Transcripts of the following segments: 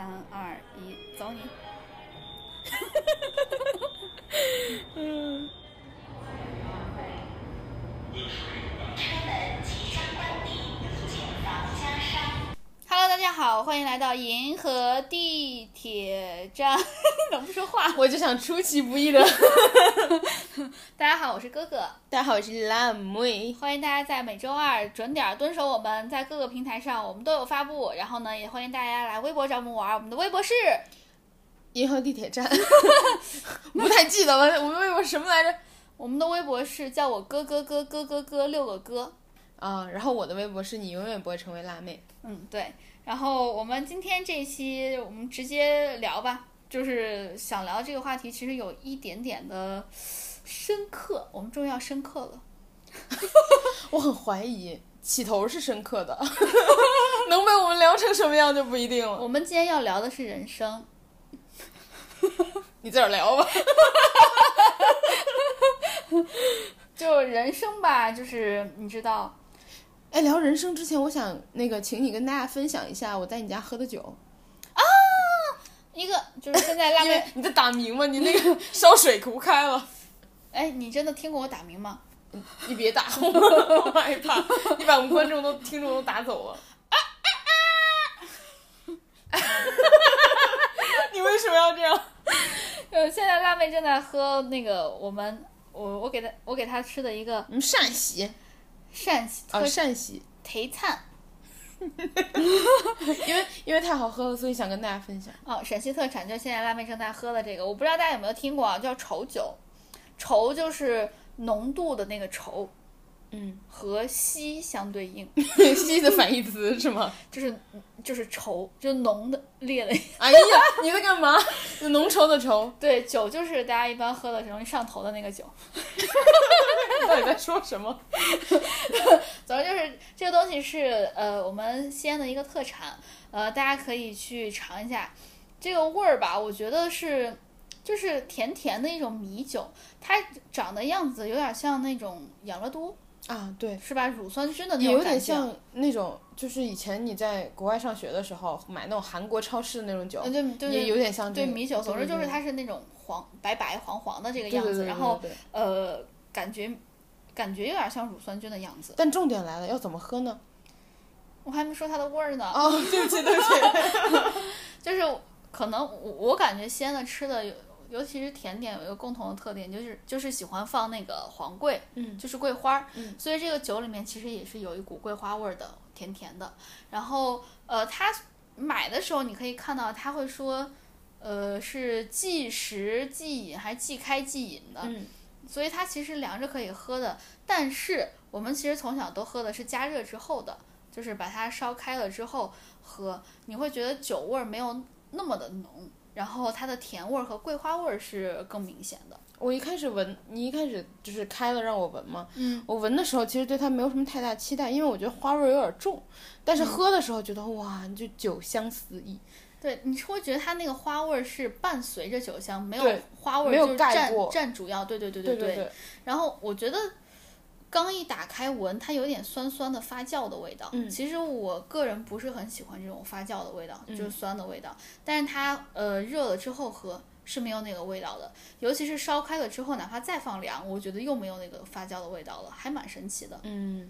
三二一，走你！嗯，车门即将关闭，谨防夹伤。Hello，大家好，欢迎来到银河地铁站。怎么不说话？我就想出其不意的。大家好，我是哥哥，大家好，我是辣妹。欢迎大家在每周二准点蹲守我们，在各个平台上我们都有发布。然后呢，也欢迎大家来微博找我们玩，我们的微博是银河地铁站，不太记得了，我们微博什么来着？我们的微博是叫我哥哥哥哥哥哥六个哥。啊，然后我的微博是你永远不会成为辣妹。嗯，对。然后我们今天这一期我们直接聊吧，就是想聊这个话题，其实有一点点的深刻，我们终于要深刻了。我很怀疑起头是深刻的，能被我们聊成什么样就不一定了。我们今天要聊的是人生，你自个儿聊吧。就人生吧，就是你知道，哎，聊人生之前，我想那个，请你跟大家分享一下我在你家喝的酒，啊一个就是现在辣妹，你在打鸣吗，你那个 烧水壶开了，哎，你真的听过我打鸣吗？你别打我，我害怕，你把我们观众都听众都打走了。你为什么要这样？呃，现在辣妹正在喝那个我们我我给她我给她吃的一个嗯，陕西陕西啊，特陕西，罀灿 因为因为太好喝了，所以想跟大家分享。哦，陕西特产就是现在辣妹正在喝的这个，我不知道大家有没有听过啊，叫稠酒，稠就是浓度的那个稠，嗯，和稀相对应，稀的反义词是吗？就是就是稠，就浓的烈的。哎呀，你在干嘛？浓稠的稠，对，酒就是大家一般喝的容易上头的那个酒。你到底在说什么？总之就是这个东西是呃我们西安的一个特产，呃大家可以去尝一下。这个味儿吧，我觉得是就是甜甜的一种米酒，它长的样子有点像那种养乐多，啊，对，是吧？乳酸菌的那种有。点像那种，就是以前你在国外上学的时候买那种韩国超市的那种酒，呃，对对对，也有点像这个对米酒，总之就是它是那种黄白白黄黄的这个样子，然后呃感觉感觉有点像乳酸菌的样子。但重点来了，要怎么喝呢？我还没说它的味儿呢。哦，对不起，对不起。就是可能我我感觉西安的吃的有，尤其是甜点有一个共同的特点，就是就是喜欢放那个黄桂，嗯。就是桂花儿，嗯。所以这个酒里面其实也是有一股桂花味儿的，甜甜的。然后呃，他买的时候你可以看到他会说，呃，是即食即饮还是即开即饮的，嗯。所以它其实凉着可以喝的，但是我们其实从小都喝的是加热之后的，就是把它烧开了之后喝，你会觉得酒味儿没有那么的浓，然后它的甜味儿和桂花味儿是更明显的。我一开始闻，你一开始就是开了让我闻嘛，嗯，我闻的时候其实对它没有什么太大期待，因为我觉得花味儿有点重，但是喝的时候觉得、哇，就酒香四溢，对，你是会觉得它那个花味儿是伴随着酒香，没有花味儿没有就是占盖过占主要。对对对对对。对，然后我觉得刚一打开闻，它有点酸酸的发酵的味道。嗯其实我个人不是很喜欢这种发酵的味道，嗯就是酸的味道。但是它呃热了之后喝是没有那个味道的，尤其是烧开了之后，哪怕再放凉，我觉得又没有那个发酵的味道了，还蛮神奇的。嗯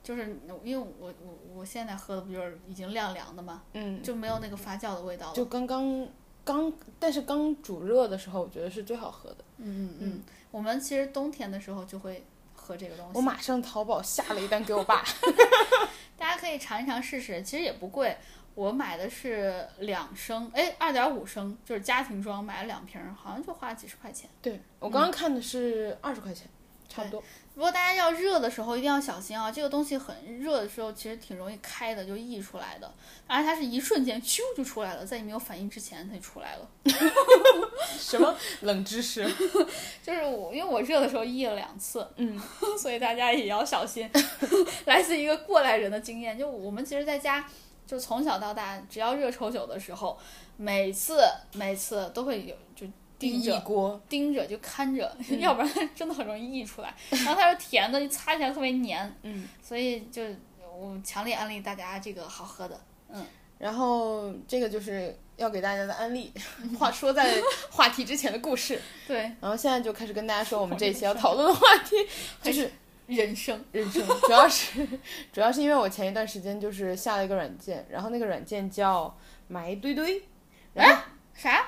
就是因为我我我现在喝的不就是已经晾凉的嘛，嗯，就没有那个发酵的味道了。就刚刚刚，但是刚煮热的时候，我觉得是最好喝的。嗯嗯嗯，我们其实冬天的时候就会喝这个东西。我马上淘宝下了一单给我爸，大家可以尝一尝试试，其实也不贵。我买的是两升，哎，二点五升，就是家庭装，买了两瓶儿，好像就花了几十块钱。对我刚刚看的是二十块钱，差不多。不过大家要热的时候一定要小心啊，这个东西很热的时候其实挺容易开的，就溢出来的，而且它是一瞬间咻就出来了，在你没有反应之前它就出来了。什么冷知识？就是我，因为我热的时候溢了两次，嗯，所以大家也要小心。来自一个过来人的经验，就我们其实在家，就从小到大，只要热抽酒的时候，每次每次都会有就盯着锅，盯着就看着，嗯要不然 真的很容易溢出来。然后它是甜的，就擦起来特别黏，嗯，所以就我强烈安利大家这个好喝的。嗯然后这个就是要给大家的安利，话说在话题之前的故事。对，然后现在就开始跟大家说我们这一期要讨论的话题，就是人生，人生，主要是主要是因为我前一段时间就是下了一个软件，然后那个软件叫买一堆堆，然后啥？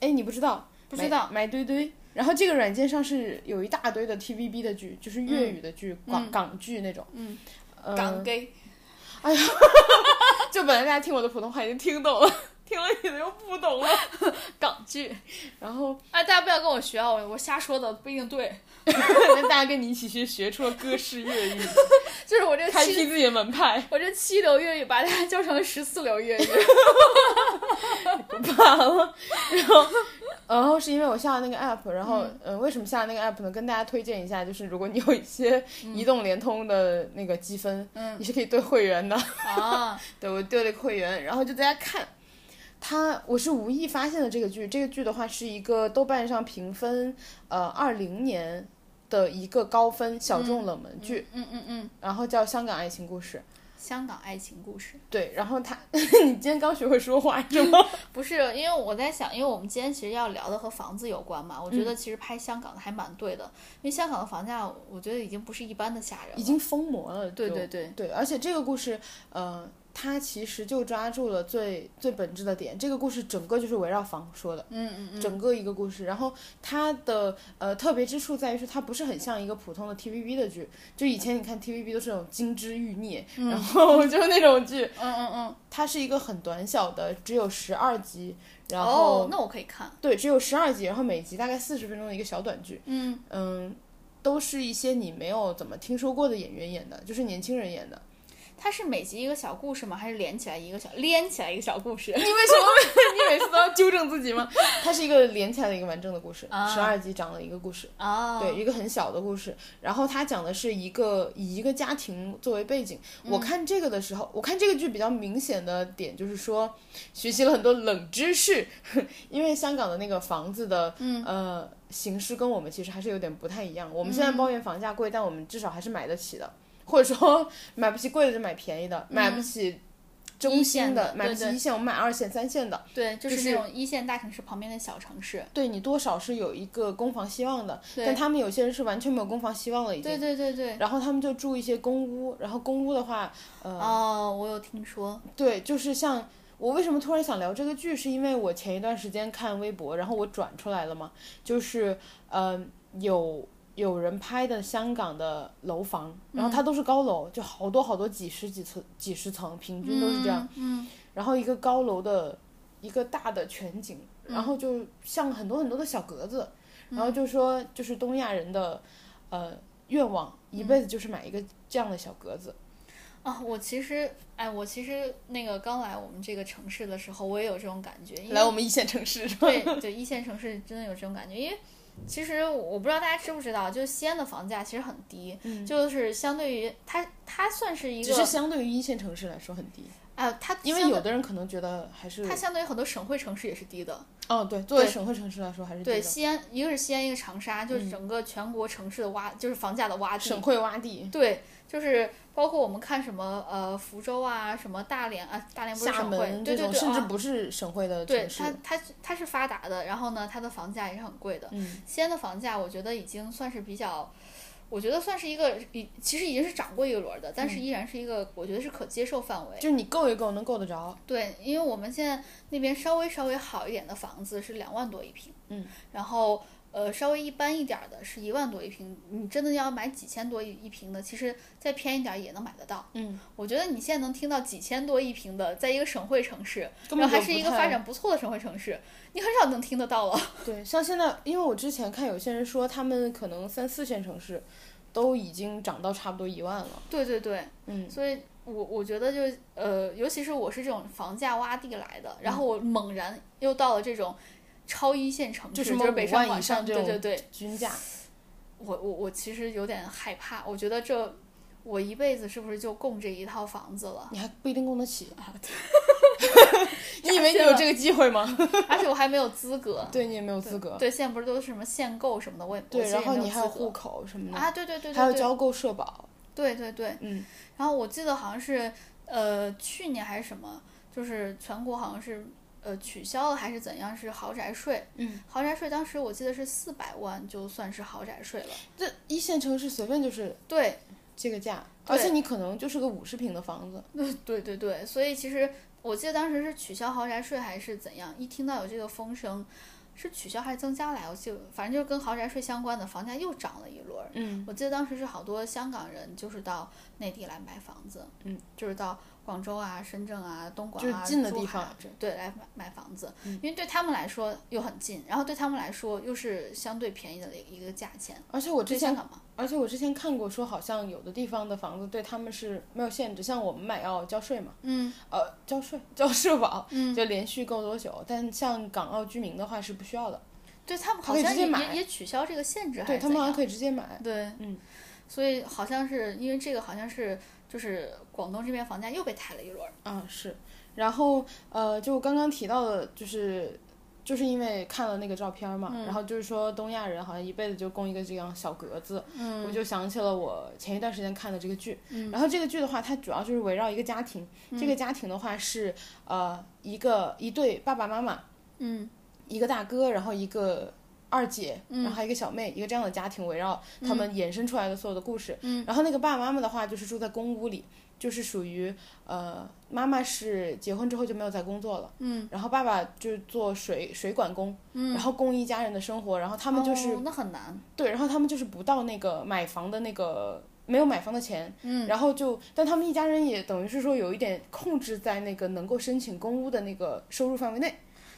哎你不知道？不知道埋埋堆堆。然后这个软件上是有一大堆的 TVB 的剧，就是粤语的剧、港港剧那种。嗯，呃港 gay，就本来大家听我的普通话已经听懂了，听了你的又不懂了。港剧。然后哎，大家不要跟我学啊，我我瞎说的不一定对。那大家跟你一起去学出了歌式粤语，就是我这七，开辟自己的门派。我这七流粤语把大家教成了十四流粤语。完了。然后，然后是因为我下了那个 app，然后嗯、呃为什么下了那个 app 呢？跟大家推荐一下，就是如果你有一些移动、联通的那个积分，嗯你是可以兑会员的。啊，对我兑了个会员，然后就在家看。他我是无意发现的这个剧，这个剧的话是一个豆瓣上评分呃二零年的一个高分小众冷门剧，嗯嗯嗯，然后叫《香港爱情故事》。香港爱情故事对，然后他 你今天刚学会说话是吗？不是，因为我在想，因为我们今天其实要聊的和房子有关嘛，我觉得其实拍香港的还蛮对的，因为香港的房价，我觉得已经不是一般的吓人了。已经疯魔了。对对对对，而且这个故事，呃，它其实就抓住了最最本质的点。这个故事整个就是围绕房说的，嗯嗯嗯，整个一个故事。然后它的呃特别之处在于是，它不是很像一个普通的 TVB 的剧。就以前你看 TVB 都是那种金枝欲孽，然后 就是那种剧，嗯嗯嗯，它是一个很短小的，只有十二集，然后、哦，那我可以看，对，只有十二集，然后每集大概四十分钟的一个小短剧。嗯，嗯，都是一些你没有怎么听说过的演员演的，就是年轻人演的。它是每集一个小故事吗？还是连起来一个小连起来一个小故事？你为什么 你每次都要纠正自己吗？它是一个连起来的一个完整的故事，啊十二集讲了一个故事，啊，对，一个很小的故事。然后它讲的是一个以一个家庭作为背景。我看这个的时候，我看这个剧比较明显的点就是说，学习了很多冷知识，因为香港的那个房子的，呃。形式跟我们其实还是有点不太一样。我们现在抱怨房价贵，但我们至少还是买得起的，或者说 买不起贵的就买便宜的，买不起中心线的买不起一线，我们买二线、三线的。对，就是那种一线大城市旁边的小城市。对你多少是有一个攻防希望的，但他们有些人是完全没有攻防希望了已经。对对对对。然后他们就住一些公屋，然后公屋的话，呃，哦，我有听说。对，就是像我为什么突然想聊这个剧，是因为我前一段时间看微博，然后我转出来了嘛，就是呃有有人拍的香港的楼房，然后它都是高楼，就好多好多几十几层几十层，平均都是这样，嗯。然后一个高楼的一个大的全景，然后就像很多很多的小格子，然后就说就是东亚人的呃愿望，一辈子就是买一个这样的小格子。啊，我其实，哎，我其实那个刚来我们这个城市的时候，我也有这种感觉。来我们一线城市？对 对，一线城市真的有这种感觉，因为其实我不知道大家知不知道，就是西安的房价其实很低，就是相对于它，它算是一个只是个相对于一线城市来说很低，啊，它因为有的人可能觉得还是它相对于很多省会城市也是低的。哦，对，作为省会城市来说还是低对，的。西安一个是西安，一个长沙，就是整个全国城市的洼，就是房价的洼地。省会洼地，对，就是包括我们看什么呃福州啊，什么大连啊，大连不是省会，对对对，啊甚至不是省会的对城市它，它它是发达的，然后呢，它的房价也是很贵的。嗯，西安的房价，我觉得已经算是比较，我觉得算是一个，已其实已经是涨过一轮的，嗯但是依然是一个，我觉得是可接受范围。就是你够一够能够得着，对，因为我们现在那边稍微稍微好一点的房子是两万多一平，嗯，然后呃稍微一般一点儿的是一万多一平，你真的要买几千多一一平的，其实再偏一点也能买得到。嗯，我觉得你现在能听到几千多一平的，在一个省会城市，然后还是一个发展不错的省会城市，你很少能听得到了。对，像现在，因为我之前看有些人说，他们可能三四线城市都已经涨到差不多一万了，对对对，嗯，所以我我觉得就呃，尤其是我是这种房价洼地来的，然后我猛然又到了这种超一线城市，就是北5万以上广深，上对对对，均价，我我我其实有点害怕，我觉得这我一辈子是不是就供这一套房子了？你还不一定供得起，啊，你以为你有这个机会吗？而且我还没有资格。对你也没有资格，对，现在不是都是什么限购什么的，我也我对，然后你还有户口什么的，啊，对对对对，还要交够社保，对对对，嗯，然后我记得好像是呃去年还是什么，就是全国好像是呃取消了还是怎样，是豪宅税。嗯，豪宅税当时我记得是四百万，就算是豪宅税了。这一线城市随便就是对，这个价，而且你可能就是个五十平的房子，对对对，所以其实我记得当时是取消豪宅税还是怎样，一听到有这个风声，是取消还是增加来，我记得反正就是跟豪宅税相关的，房价又涨了一轮儿。嗯，我记得当时是好多香港人就是到内地来买房子，嗯，就是到广州啊、深圳啊、东莞啊、就是近的地方对，来买买房子，因为对他们来说又很近，然后对他们来说又是相对便宜的一个价钱。而且我之前而且我之前看过，说好像有的地方的房子对他们是没有限制，像我们买要交税嘛，嗯呃，交税交社保，嗯，就连续够多久。但像港澳居民的话是不需要的，对他们好像也也也取消这个限制，还是对他们好像可以直接买。对，嗯，所以好像是因为这个，好像是就是广东这边房价又被抬了一轮儿。啊，是。然后呃，就刚刚提到的，就是就是因为看了那个照片嘛，然后就是说东亚人好像一辈子就供一个这样小格子，嗯我就想起了我前一段时间看的这个剧。然后这个剧的话，它主要就是围绕一个家庭，这个家庭的话是呃一个一对爸爸妈妈，嗯一个大哥，然后一个二姐，然后还有一个小妹，一个这样的家庭围绕他们衍生出来的所有的故事。嗯然后那个爸爸妈妈的话，就是住在公屋里，就是属于呃，妈妈是结婚之后就没有再工作了，嗯然后爸爸就是做水水管工，嗯，然后供一家人的生活，然后他们就是、哦、那很难。对，然后他们就是不到那个买房的那个。没有买房的钱，嗯，然后就，但他们一家人也等于是说有一点控制在那个能够申请公屋的那个收入范围内，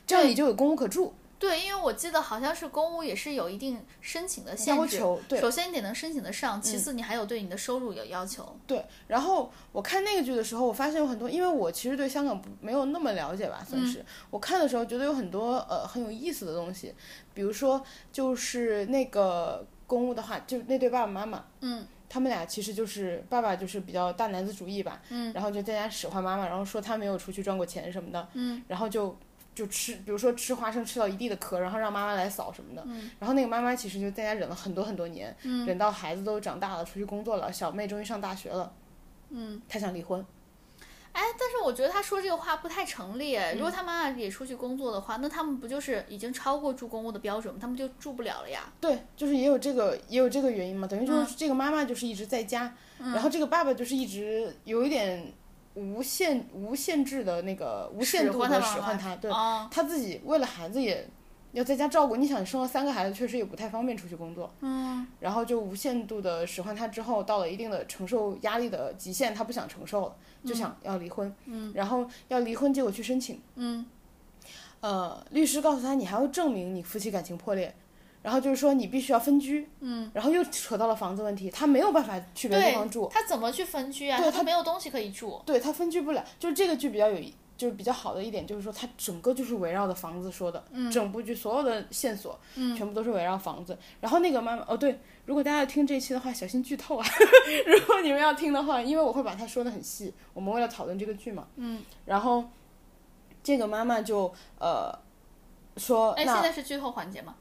这样你就有公屋可住。对，因为我记得好像是公务也是有一定申请的限制，要求对。首先你得能申请得上，其次你还有对你的收入有要求。对，然后我看那个剧的时候，我发现有很多，因为我其实对香港没有那么了解吧，算是、我看的时候觉得有很多呃很有意思的东西，比如说就是那个公务的话，就那对爸爸妈妈，嗯，他们俩其实就是爸爸就是比较大男子主义吧，嗯，然后就在家使唤妈妈，然后说他没有出去赚过钱什么的，嗯，然后就。就吃，比如说吃花生吃到一地的壳，然后让妈妈来扫什么的。嗯、然后那个妈妈其实就在家忍了很多很多年，嗯、忍到孩子都长大了，出去工作了，小妹终于上大学了，嗯，她想离婚。哎，但是我觉得他说这个话不太成立。如果他妈妈也出去工作的话，那他们不就是已经超过住公屋的标准吗？他们就住不了了呀。对，就是也有这个也有这个原因嘛，等于就是这个妈妈就是一直在家，然后这个爸爸就是一直有一点无限无限制的那个无限度的使唤他，对，哦他自己为了孩子也要在家照顾。你想生了三个孩子，确实也不太方便出去工作，嗯，然后就无限度的使唤他之后，到了一定的承受压力的极限，他不想承受了，就想要离婚，嗯，然后要离婚，结果去申请，嗯，呃，律师告诉他，你还要证明你夫妻感情破裂。然后就是说你必须要分居，嗯，然后又扯到了房子问题，他没有办法去别的地方住，他怎么去分居啊？对他没有东西可以住。对他分居不了。就是这个剧比较有，就是比较好的一点，就是说它整个就是围绕着房子说的，嗯整部剧所有的线索，嗯，全部都是围绕房子。然后那个妈妈，哦对，如果大家要听这一期的话，小心剧透啊！如果你们要听的话，因为我会把它说的很细，我们为了讨论这个剧嘛，嗯，然后这个妈妈就呃说，哎，现在是剧透环节吗？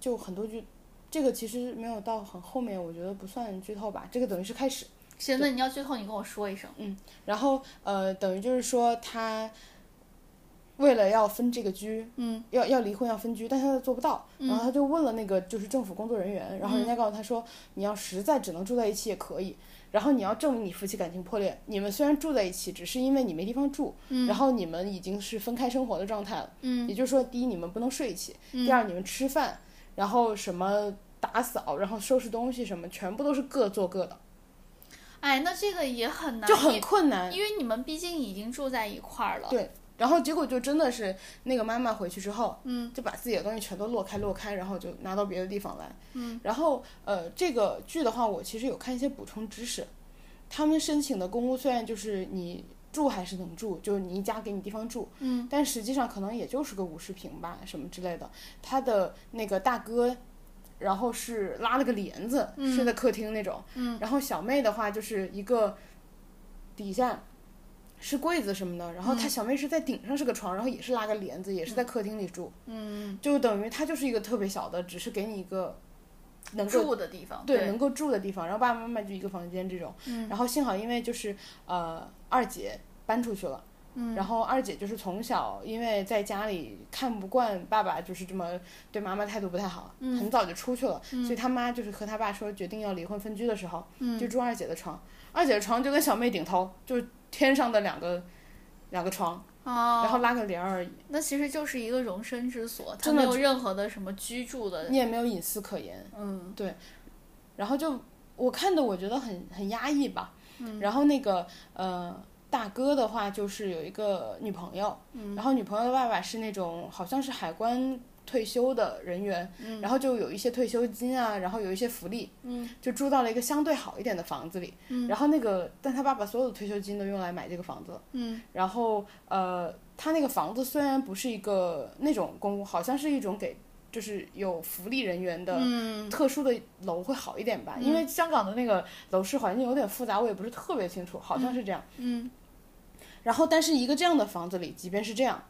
就很多剧。这个其实没有到很后面，我觉得不算剧透吧。这个等于是开始，行，那你要剧透，你跟我说一声。嗯然后呃，等于就是说他为了要分这个居，嗯，要要离婚要分居，但他做不到，然后他就问了那个就是政府工作人员，然后人嗯家告诉他说，你要实在只能住在一起也可以，然后你要证明你夫妻感情破裂，你们虽然住在一起，只是因为你没地方住，然后你们已经是分开生活的状态了，嗯，也就是说，第一你们不能睡一起，第二你们吃饭，然后什么打扫，然后收拾东西什么，全部都是各做各的，哎，那这个也很难，就很困难。因为你们毕竟已经住在一块儿了。对，然后结果就真的是那个妈妈回去之后，嗯，就把自己的东西全都落开落开，然后就拿到别的地方来，嗯，然后呃，这个剧的话，我其实有看一些补充知识，他们申请的公屋虽然就是你住还是能住，就是你一家给你地方住，嗯，但实际上可能也就是个五十平吧，什么之类的。他的那个大哥。然后是拉了个帘子，睡在客厅那种。嗯。然后小妹的话就是一个底下是柜子什么的，然后他小妹是在顶上是个床，然后也是拉个帘子，也是在客厅里住。嗯，就等于他就是一个特别小的，只是给你一个能够住的地方。对能够住的地方，然后爸爸妈妈就一个房间这种。嗯然后幸好因为就是呃二姐搬出去了，嗯然后二姐就是从小因为在家里看不惯爸爸就是这么对妈妈态度不太好，嗯很早就出去了，所以他妈就是和他爸说决定要离婚分居的时候，嗯就住二姐的床，二姐的床就跟小妹顶头，就是天上的两个两个床，哦，然后拉个帘儿而已，那其实就是一个容身之所，它没有任何的什么居住的，你也没有隐私可言。嗯对然后就我看的，我觉得很很压抑吧。嗯然后那个呃大哥的话，就是有一个女朋友，嗯然后女朋友的爸爸是那种好像是海关退休的人员，嗯。然后就有一些退休金啊，然后有一些福利，嗯。就住到了一个相对好一点的房子里。嗯。然后那个，但他爸爸所有的退休金都用来买这个房子了。嗯。然后呃，他那个房子虽然不是一个那种公屋，好像是一种给就是有福利人员的嗯。特殊的楼会好一点吧，因为香港的那个楼市环境有点复杂，我也不是特别清楚，好像是这样。嗯。然后，但是一个这样的房子里，即便是这样，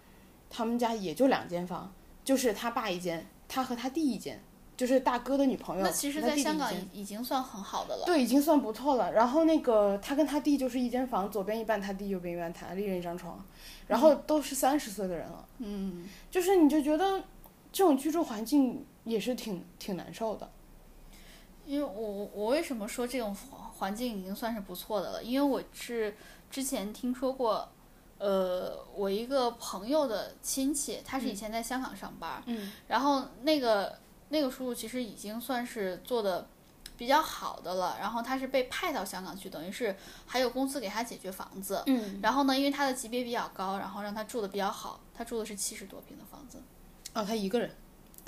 他们家也就两间房，就是他爸一间，他和他弟一间，就是大哥的女朋友。那其实，在香港已已经算很好的了。对，已经算不错了。然后那个他跟他弟就是一间房，左边一半他弟，右边一半他，一人一张床，然后都是三十岁的人了，嗯，就是你就觉得这种居住环境也是挺挺难受的。因为我我我为什么说这种环环境已经算是不错的了？因为我是之前听说过，呃，我一个朋友的亲戚，他是以前在香港上班，嗯然后那个那个叔叔其实已经算是做的比较好的了，然后他是被派到香港去，等于是还有公司给他解决房子。嗯，然后呢，因为他的级别比较高，然后让他住的比较好，他住的是七十多平的房子。哦，他一个人，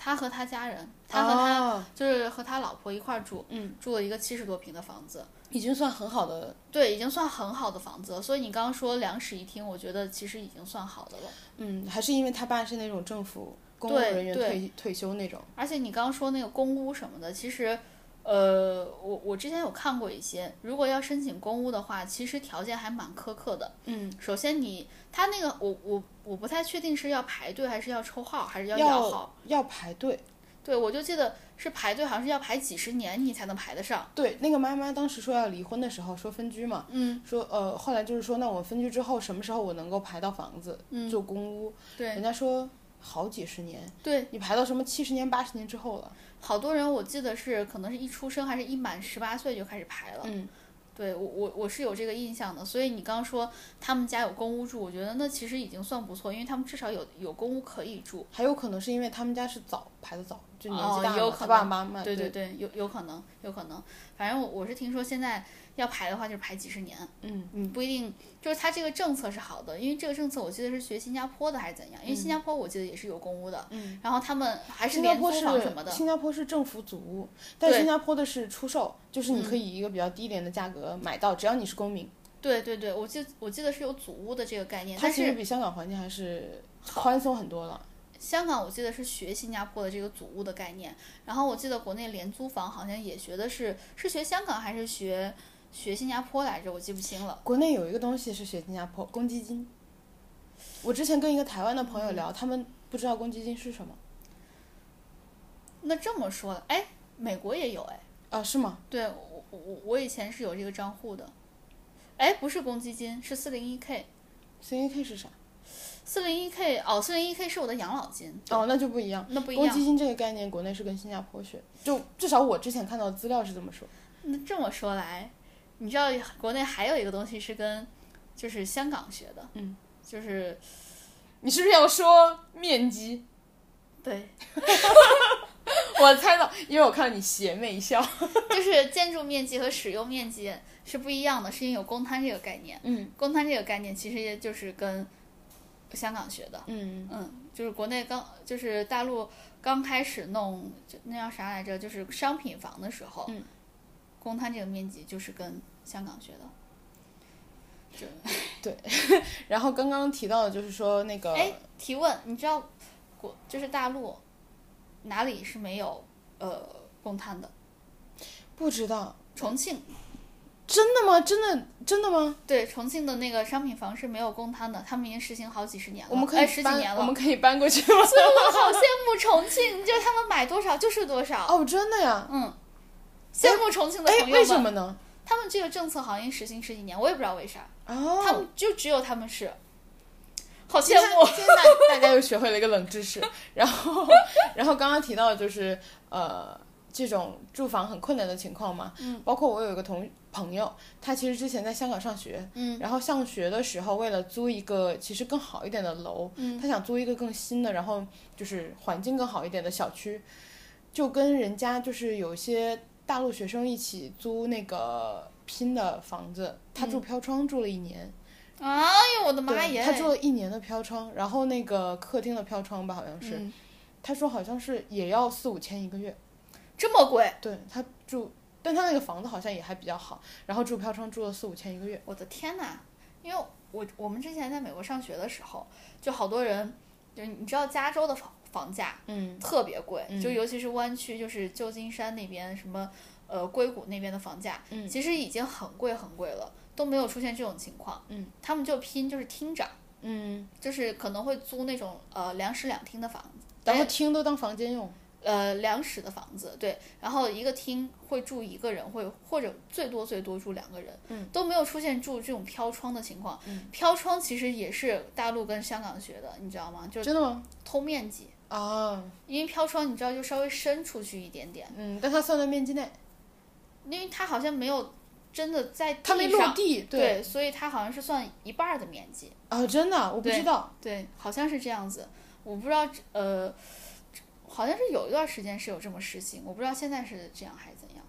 他和他家人，他和他、哦就是和他老婆一块儿住，嗯，住了一个七十多平的房子。已经算很好的，对，已经算很好的房子了。所以你刚刚说两室一厅，我觉得其实已经算好的了。嗯，还是因为他爸是那种政府公务人员退退休那种。而且你刚刚说那个公屋什么的，其实，呃，我我之前有看过一些，如果要申请公屋的话，其实条件还蛮苛刻的。嗯，首先你他那个我我我不太确定是要排队还是要抽号还是要摇号。要要排队。对，我就记得是排队，好像是要排几十年你才能排得上。对，那个妈妈当时说要离婚的时候说分居嘛，嗯，说呃，后来就是说那我分居之后什么时候我能够排到房子，嗯做公屋？对人家说好几十年，对，你排到什么七十年八十年之后了。好多人我记得是可能是一出生还是一满十八岁就开始排了。嗯，对我我我是有这个印象的，所以你刚刚说他们家有公屋住，我觉得那其实已经算不错，因为他们至少有有公屋可以住。还有可能是因为他们家是早排的早，就年哦纪大嘛，他有可能爸爸妈妈对对对，有有可能，有可能。反正我我是听说现在要排的话就是排几十年，嗯你，不一定，就是他这个政策是好的，因为这个政策我记得是学新加坡的还是怎样，因为新加坡我记得也是有公屋的，嗯。然后他们还是廉租新加坡是房什么的，新加坡是政府组屋，但新加坡的是出售，就是你可以以一个比较低廉的价格买到，只要你是公民。对对对，我记我记得是有组屋的这个概念，它其实比香港环境还是宽松很多了。香港我记得是学新加坡的这个祖屋的概念，然后我记得国内廉租房好像也学的是是学香港还是学学新加坡来着，我记不清了。国内有一个东西是学新加坡公积金，我之前跟一个台湾的朋友嗯聊，他们不知道公积金是什么那这么说，哎，美国也有哎，啊？是吗？对我我我以前是有这个账户的，哎，不是公积金，是四零一 k，四零一 K 是啥？四零一 k 哦，四零一 k 是我的养老金，哦，那就不一样。那不一样。公积金这个概念，国内是跟新加坡学，就至少我之前看到的资料是这么说。那这么说来，你知道国内还有一个东西是跟就是香港学的，嗯，就是你是不是要说面积？对 我猜到，因为我看到你邪魅一笑。就是建筑面积和使用面积是不一样的，是因为有公摊这个概念。嗯公摊这个概念其实也就是跟香港学的，嗯嗯，就是国内刚就是大陆刚开始弄就那叫啥来着，就是商品房的时候，嗯，公摊这个面积就是跟香港学的。对 然后刚刚提到的就是说那个，哎，提问，你知道国就是大陆哪里是没有呃公摊的？不知道，重庆真的吗？真的真的吗？对重庆的那个商品房是没有公摊的，他们已经实行好几十年了，我们可哎以搬，十几年了。我们可以搬过去吗？所以我好羡慕重庆，就是他们买多少就是多少。哦，真的呀？嗯，羡慕重庆的哎朋，友们。为什么呢？他们这个政策好像实行十几年，我也不知道为啥。他哦，们就只有他们是，好羡慕。今天大大家又学会了一个冷知识，然后然后刚刚提到的就是呃这种住房很困难的情况嘛，嗯，包括我有一个同朋友，他其实之前在香港上学，嗯，然后上学的时候为了租一个其实更好一点的楼，嗯，他想租一个更新的，然后就是环境更好一点的小区，就跟人家就是有些大陆学生一起租那个拼的房子，他住飘窗住了一年。哎呦我的妈对，耶！他住了一年的飘窗，然后那个客厅的飘窗吧，好像是，嗯。他说好像是也要四五千一个月。这么贵，对他住，但他那个房子好像也还比较好，然后住飘窗住了四五千一个月。我的天呐！因为我我们之前在美国上学的时候，就好多人，就你知道加州的房房价嗯特别贵，嗯就尤其是湾区，就是旧金山那边什么呃硅谷那边的房价，嗯其实已经很贵很贵了，都没有出现这种情况。嗯，他们就拼就是厅长，嗯，就是可能会租那种呃两室两厅的房子，然后哎厅都当房间用。呃两室的房子，对，然后一个厅会住一个人，会或者最多最多住两个人，嗯，都没有出现住这种飘窗的情况。嗯，飘窗其实也是大陆跟香港学的，你知道吗？就是真的吗？偷面积，啊，因为飘窗你知道就稍微伸出去一点点，嗯，但它算在面积内，因为它好像没有真的在它没落地。对，所以它好像是算一半的面积，啊，真的，我不知道。对，好像是这样子，我不知道呃。好像是有一段时间是有这么实行，我不知道现在是这样还是怎样。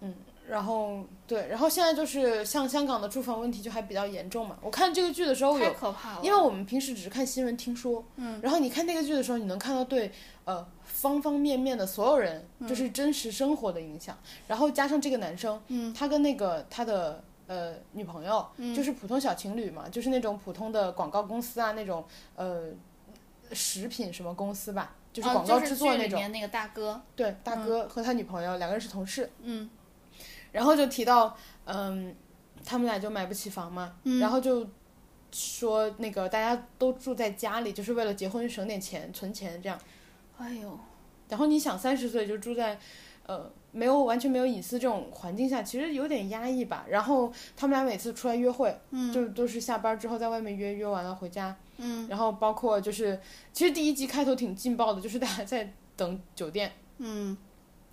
嗯然后对，然后现在就是像香港的住房问题就还比较严重嘛。我看这个剧的时候太有可怕了，因为我们平时只是看新闻听说，嗯，然后你看那个剧的时候，你能看到对呃方方面面的所有人，就是真实生活的影响，然后加上这个男生，嗯，他跟那个他的呃女朋友，就是普通小情侣嘛，就是那种普通的广告公司啊，那种呃食品什么公司吧，就是啊广告制作那种，里面那个大哥，对，大哥和他女朋友两个人是同事，嗯，然后就提到，嗯，他们俩就买不起房嘛，嗯然后就说那个大家都住在家里，就是为了结婚省点钱存钱这样。哎呦，然后你想三十岁就住在，呃，没有完全没有隐私这种环境下，其实有点压抑吧。然后他们俩每次出来约会，嗯就都是下班之后在外面约，约完了回家。嗯。然后包括就是，其实第一集开头挺劲爆的，就是大家在等酒店。嗯。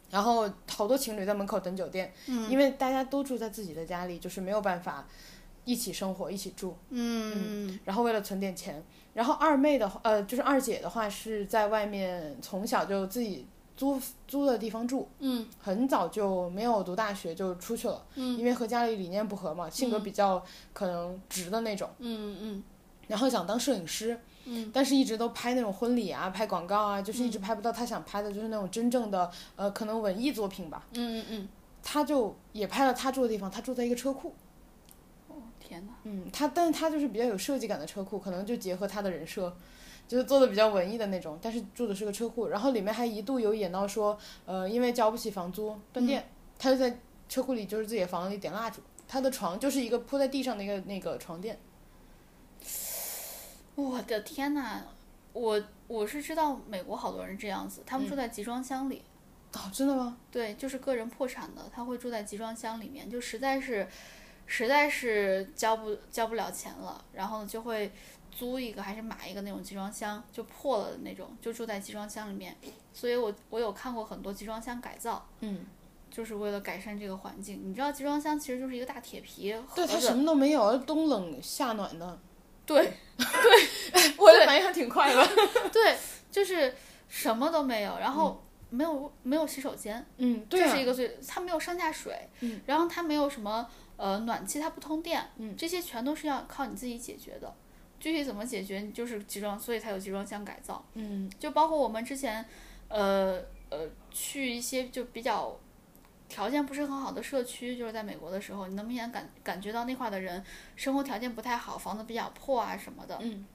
然后好多情侣在门口等酒店，嗯。因为大家都住在自己的家里，就是没有办法一起生活、一起住。嗯。然后为了存点钱，然后二妹的话，呃，就是二姐的话是在外面从小就自己租租的地方住，嗯。很早就没有读大学就出去了，嗯。因为和家里理念不合嘛，性格比较可能直的那种，嗯嗯然后想当摄影师，嗯，但是一直都拍那种婚礼啊、拍广告啊，就是一直拍不到他想拍的，就是那种真正的呃，可能文艺作品吧。嗯嗯嗯。他就也拍了他住的地方，他住在一个车库，嗯，天哪，嗯，他但是他就是比较有设计感的车库，可能就结合他的人设，就是做的比较文艺的那种，但是住的是个车库，然后里面还一度有演到说，呃，因为交不起房租断电，他就在车库里就是自己的房子里点蜡烛，他的床就是一个铺在地上的一个那个床垫，我的天哪，我我是知道美国好多人这样子，他们住在集装箱里。哦，真的吗？对，就是个人破产的，他会住在集装箱里面，就实在是，实在是交不交不了钱了，然后呢就会租一个还是买一个那种集装箱，就破了的那种，就住在集装箱里面。所以我我有看过很多集装箱改造，嗯，就是为了改善这个环境。你知道集装箱其实就是一个大铁皮盒对，它什，么都没有，冬冷夏暖的，对 对我的反应还挺快的，对，就是什么都没有，然后没有没有洗手间，嗯，对啊。这是一，个最，它没有上下水，嗯。然后它没有什么呃暖气，它不通电，嗯。这些全都是要靠你自己解决的。具体怎么解决，你就是集装，所以才有集装箱改造。嗯。就包括我们之前，呃呃，去一些就比较条件不是很好的社区，就是在美国的时候，你能明显感感觉到那块的人生活条件不太好，房子比较破啊什么的。嗯，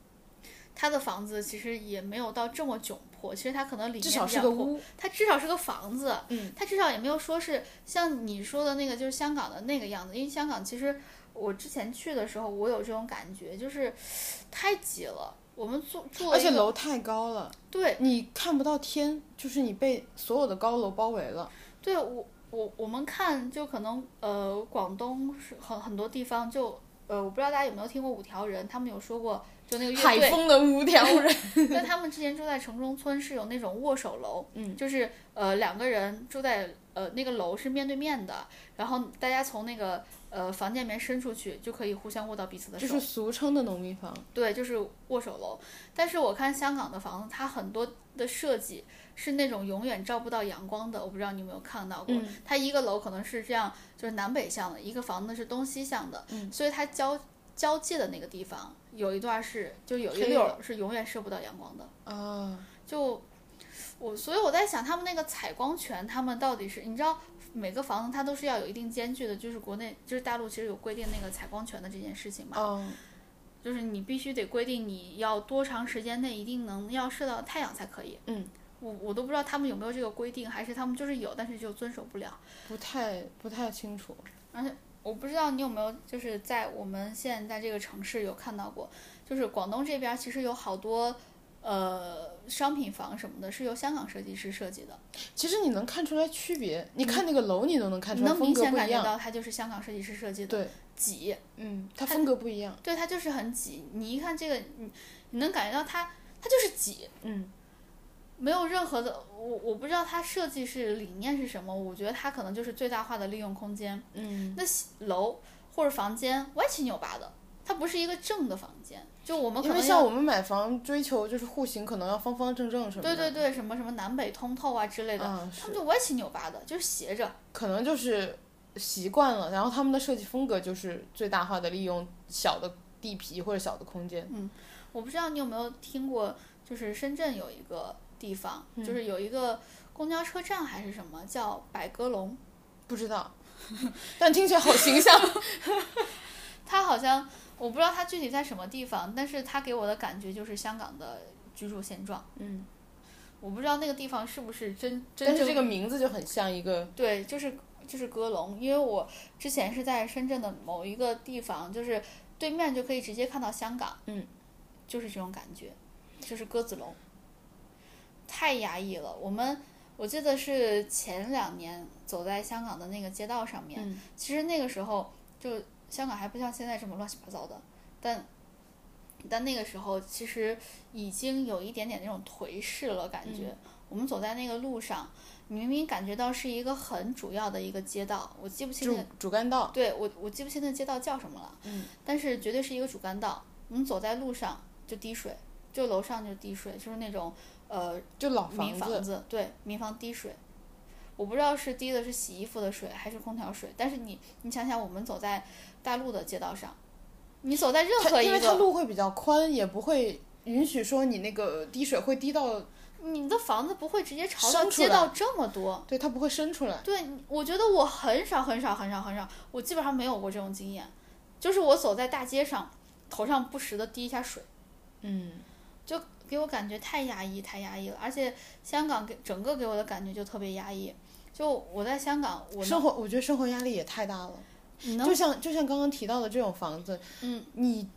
他的房子其实也没有到这么窘迫，其实他可能里面至少比较破是个屋，他至少是个房子，嗯，他至少也没有说是像你说的那个，就是香港的那个样子。因为香港其实我之前去的时候，我有这种感觉，就是太挤了。我们住住而且楼太高了，对你看不到天，就是你被所有的高楼包围了。对，我我我们看就可能呃广东是很很多地方就呃我不知道大家有没有听过五条人，他们有说过就那个乐海队，风的五条人，那他们之前住在城中村是有那种握手楼，嗯就是呃两个人住在呃那个楼是面对面的，然后大家从那个呃房间里面伸出去就可以互相握到彼此的手，这是俗称的农民房。对，就是握手楼。但是我看香港的房子，它很多的设计是那种永远照不到阳光的，我不知道你有没有看到过。嗯它一个楼可能是这样，就是南北向的，一个房子是东西向的，嗯所以它交交界的那个地方有一段是就有一黑溜儿是永远射不到阳光的。哦，就我，所以我在想，他们那个采光权，他们到底是你知道，每个房子它都是要有一定间距的，就是国内就是大陆其实有规定那个采光权的这件事情嘛，嗯，就是你必须得规定你要多长时间内一定能要射到太阳才可以。嗯，我我都不知道他们有没有这个规定，还是他们就是有，但是就遵守不了。不太不太清楚。而且我不知道你有没有就是在我们现在这个城市有看到过，就是广东这边其实有好多呃商品房什么的，是由香港设计师设计的。其实你能看出来区别，你看那个楼，你都能看出来风你能明显。感觉到它就是香港设计师设计的，对，挤，嗯，它风格不一样。对，它就是很挤。你一看这个，你你能感觉到它，它就是挤，嗯，没有任何的，我我不知道它设计是理念是什么，我觉得它可能就是最大化的利用空间。嗯，那楼或者房间歪七扭八的，它不是一个正的房间，就我们可因为能像我们买房追求就是户型可能要方方正正什么的。对对对，什么什么南北通透啊之类的，嗯，是他们就歪七扭八的，就是斜着。可能就是习惯了，然后他们的设计风格就是最大化的利用小的地皮或者小的空间。嗯我不知道你有没有听过，就是深圳有一个地方，嗯就是有一个公交车站还是什么叫百鸽笼，不知道，但听起来好形象。它好像我不知道它具体在什么地方，但是它给我的感觉就是香港的居住现状。嗯，我不知道那个地方是不是真真正但是这个名字就很像一个，对，就是就是鸽笼，因为我之前是在深圳的某一个地方，就是对面就可以直接看到香港，嗯，就是这种感觉，就是鸽子笼，太压抑了。我们我记得是前两年走在香港的那个街道上面，嗯其实那个时候就香港还不像现在这么乱七八糟的，但但那个时候其实已经有一点点那种颓势了，感觉。嗯我们走在那个路上，你明明感觉到是一个很主要的一个街道，我记不清那主，主干道。对我我记不清那街道叫什么了，嗯，但是绝对是一个主干道。我们走在路上就滴水，就楼上就滴水，就是那种呃就老房子，民房子，对，民房滴水。我不知道是滴的是洗衣服的水还是空调水，但是你你想想，我们走在大陆的街道上，你走在任何一个因为它，路会比较宽，也不会允许说你那个滴水会滴到，你的房子不会直接朝到街道这么多。对，它不会伸出来。对，我觉得我很少很少很少很少，我基本上没有过这种经验，就是我走在大街上，头上不时的滴一下水，嗯，就给我感觉太压抑，太压抑了。而且香港给整个给我的感觉就特别压抑。就我在香港，我生活我觉得生活压力也太大了。就像就像刚刚提到的这种房子，嗯，你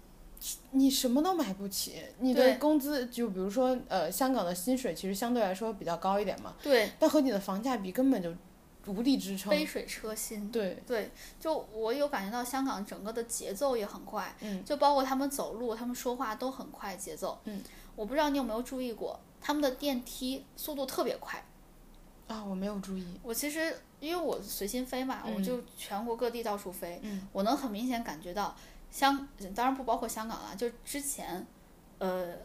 你什么都买不起，你的工资就比如说呃，香港的薪水其实相对来说比较高一点嘛，对但和你的房价比根本就无力支撑。杯水车薪。对，对，就我有感觉到香港整个的节奏也很快，嗯，就包括他们走路、他们说话都很快节奏，嗯，我不知道你有没有注意过，他们的电梯速度特别快。啊，我没有注意。我其实因为我随心飞嘛，我嗯就全国各地到处飞，嗯我能很明显感觉到香，当然不包括香港啦，就之前，呃，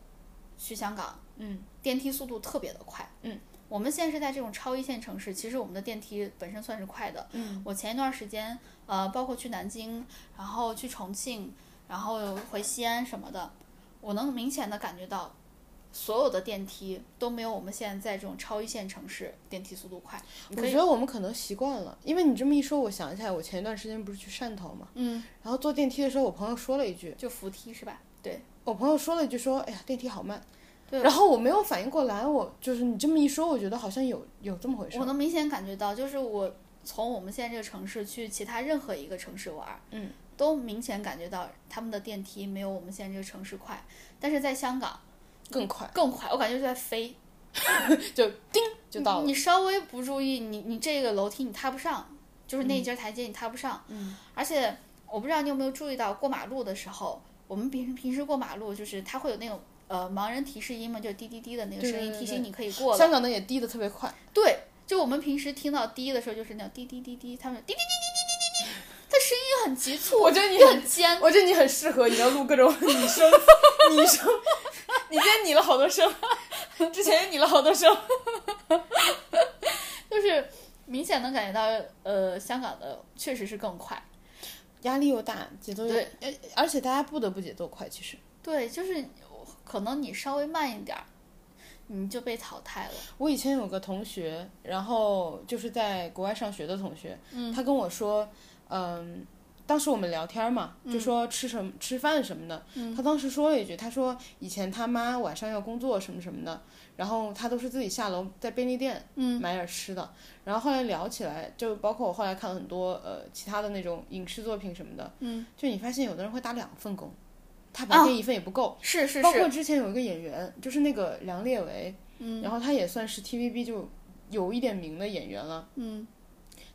去香港，嗯，电梯速度特别的快，嗯，我们现在是在这种超一线城市，其实我们的电梯本身算是快的，嗯，我前一段时间，呃，包括去南京，然后去重庆，然后回西安什么的，我能明显的感觉到。所有的电梯都没有我们现在在这种超一线城市电梯速度快。我觉得我们可能习惯了，因为你这么一说，我想起来，我前一段时间不是去汕头嘛，嗯，然后坐电梯的时候，我朋友说了一句，就扶梯是吧？对我朋友说了一句说，哎呀，电梯好慢。对，然后我没有反应过来，我就是你这么一说，我觉得好像有有这么回事我。能明显感觉到，就是我从我们现在这个城市去其他任何一个城市玩儿，嗯，都明显感觉到他们的电梯没有我们现在这个城市快。但是在香港更快，更快，我感觉就在飞，就叮就到了。你你稍微不注意，你你这个楼梯你踏不上，就是那一节台阶你踏不上。嗯，而且我不知道你有没有注意到，过马路的时候，我们平平时过马路，就是它会有那种呃盲人提示音嘛，就是滴滴滴的那个声音提醒你可以过了。香港的也滴的特别快，对，就我们平时听到滴的时候，就是那种滴滴滴滴，他们滴滴滴滴滴滴滴，它声音很急促，我觉得你很很尖，我觉得你很适合，你要录各种 拟声，拟声，你今天拟了好多声，之前也拟了好多声。就是明显能感觉到，呃，香港的确实是更快。压力又大，节奏又对，而而且大家不得不节奏快，其实。对，就是可能你稍微慢一点儿，你就被淘汰了。我以前有个同学，然后就是在国外上学的同学，嗯他跟我说，嗯，当时我们聊天嘛，嗯。就说吃什么吃饭什么的，他当时说了一句，他说以前他妈晚上要工作什么什么的，然后他都是自己下楼在便利店嗯。买点吃的，然后后来聊起来，就包括我后来看了很多呃其他的那种影视作品什么的，嗯，就你发现有的人会打两份工，他白天一份也不够，是是包括，之前有一个演员，就是那个梁烈唯，嗯。然后他也算是 TVB 就有一点名的演员了。嗯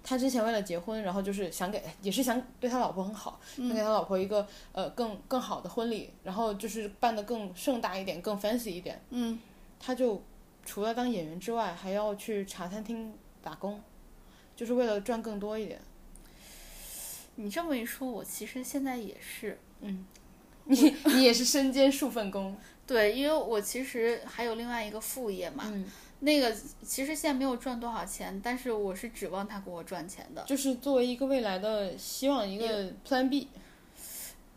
他之前为了结婚，然后就是想给，也是想对他老婆很好，嗯想给他老婆一个呃更更好的婚礼，然后就是办得更盛大一点，更 fancy 一点。嗯，他就除了当演员之外，还要去茶餐厅打工，就是为了赚更多一点。你这么一说，我其实现在也是。嗯你你也是身兼数份工，对，因为我其实还有另外一个副业嘛，嗯，那个其实现在没有赚多少钱，但是我是指望他给我赚钱的。就是作为一个未来的希望，一个 Plan B。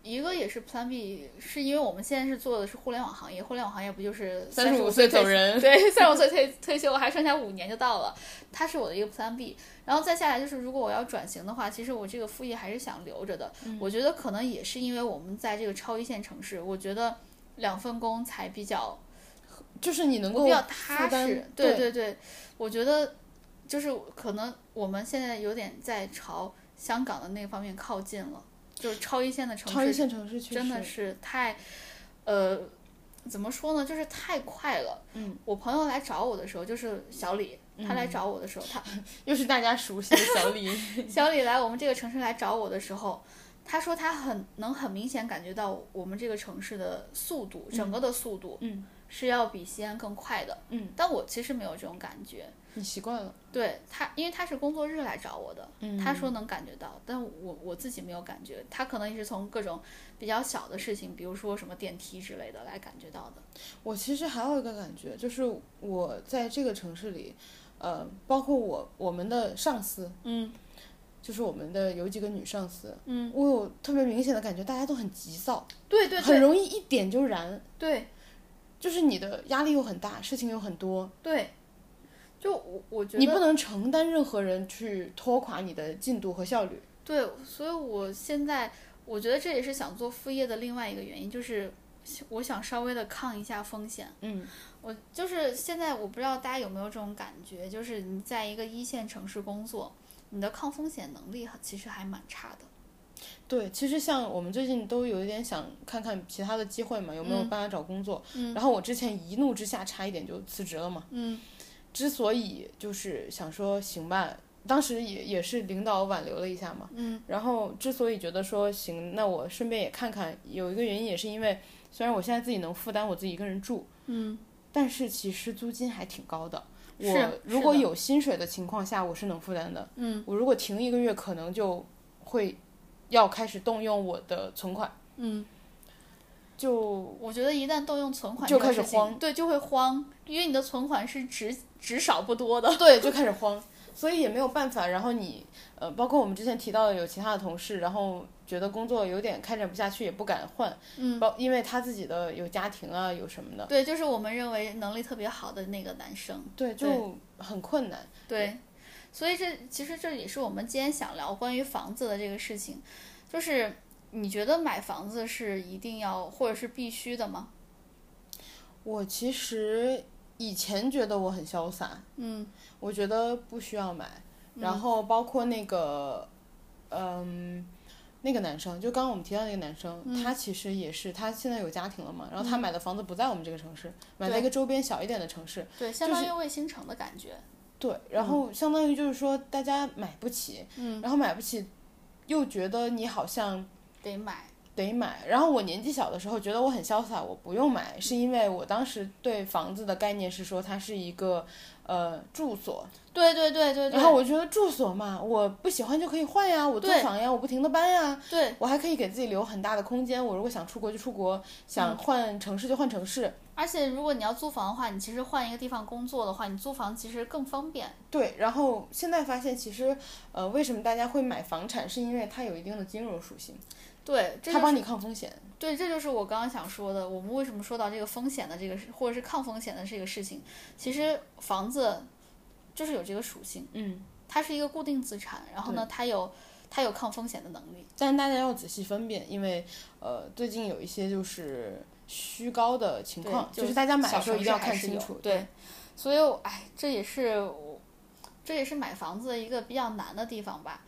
一个也是 Plan B，是因为我们现在是做的是互联网行业，互联网行业不就是三十五岁走人 对，三十五岁退退休，还剩下五年就到了，它是我的一个 Plan B。然后再下来就是，如果我要转型的话，其实我这个副业还是想留着的。嗯我觉得可能也是因为我们在这个超一线城市，我觉得两份工才比较就是你能够比较踏实。对对对，我觉得就是可能我们现在有点在朝香港的那方面靠近了，就是超一线的城市，超一线城市真的是太，呃，怎么说呢，就是太快了。嗯，我朋友来找我的时候，就是小李，他来找我的时候，他 又是大家熟悉的小李，小李来我们这个城市来找我的时候，他说他很能很明显感觉到我们这个城市的速度，整个的速度，嗯，是要比西安更快的。嗯，但我其实没有这种感觉。你习惯了。对他，因为他是工作日来找我的，嗯他说能感觉到，但我我自己没有感觉。他可能也是从各种比较小的事情，比如说什么电梯之类的来感觉到的。我其实还有一个感觉，就是我在这个城市里，呃，包括我我们的上司，嗯就是我们的有几个女上司，嗯，我有特别明显的感觉，大家都很急躁，对对对很容易一点就燃，对就是你的压力又很大，事情又很多，对，就我我觉得你不能承担任何人去拖垮你的进度和效率。对，所以我现在我觉得这也是想做副业的另外一个原因，就是我想稍微的抗一下风险。嗯，我就是现在我不知道大家有没有这种感觉，就是你在一个一线城市工作，你的抗风险能力其实还蛮差的。对，其实像我们最近都有一点想看看其他的机会嘛，有没有嗯办法找工作。嗯然后我之前一怒之下差一点就辞职了嘛。嗯之所以就是想说行吧，当时也也是领导挽留了一下嘛。嗯然后之所以觉得说行，那我顺便也看看，有一个原因也是因为，虽然我现在自己能负担我自己一个人住，嗯，但是其实租金还挺高的。是我如果有薪水的情况下，我是能负担的。嗯我如果停一个月，可能就会要开始动用我的存款，嗯，就我觉得一旦动用存款就开始慌对，就会慌，因为你的存款是只只少不多的。对，就开始慌，所以也没有办法。然后你呃，包括我们之前提到的有其他的同事，然后觉得工作有点开展不下去，也不敢换，嗯，包因为他自己的有家庭啊，有什么的，对，就是我们认为能力特别好的那个男生。对，就很困难。对，所以这其实这也是我们今天想聊关于房子的这个事情，就是你觉得买房子是一定要或者是必须的吗？我其实以前觉得我很潇洒，嗯我觉得不需要买。然后包括那个，嗯，那个男生，就刚刚我们提到那个男生，嗯他其实也是，他现在有家庭了嘛，然后他买的房子不在我们这个城市，买在一个周边小一点的城市。对，相当于卫星城的感觉。对，然后相当于就是说大家买不起，嗯，然后买不起，又觉得你好像得买。得买。然后我年纪小的时候觉得我很潇洒，我不用买，是因为我当时对房子的概念是说它是一个呃住所，对对对对对。然后我觉得住所嘛，我不喜欢就可以换呀，我租房呀，我不停的搬呀，对，我还可以给自己留很大的空间。我如果想出国就出国，想换城市就换城市。而且如果你要租房的话，你其实换一个地方工作的话，你租房其实更方便。对，然后现在发现其实呃为什么大家会买房产，是因为它有一定的金融属性，对，这就是它帮你抗风险。对，这就是我刚刚想说的。我们为什么说到这个风险的这个事，或者是抗风险的这个事情？其实房子就是有这个属性，嗯，它是一个固定资产，然后呢，它有它有抗风险的能力。但大家要仔细分辨，因为呃最近有一些就是虚高的情况，对就是大家买的时候一定要看清楚。对，所以我哎，这也是我，这也是买房子的一个比较难的地方吧。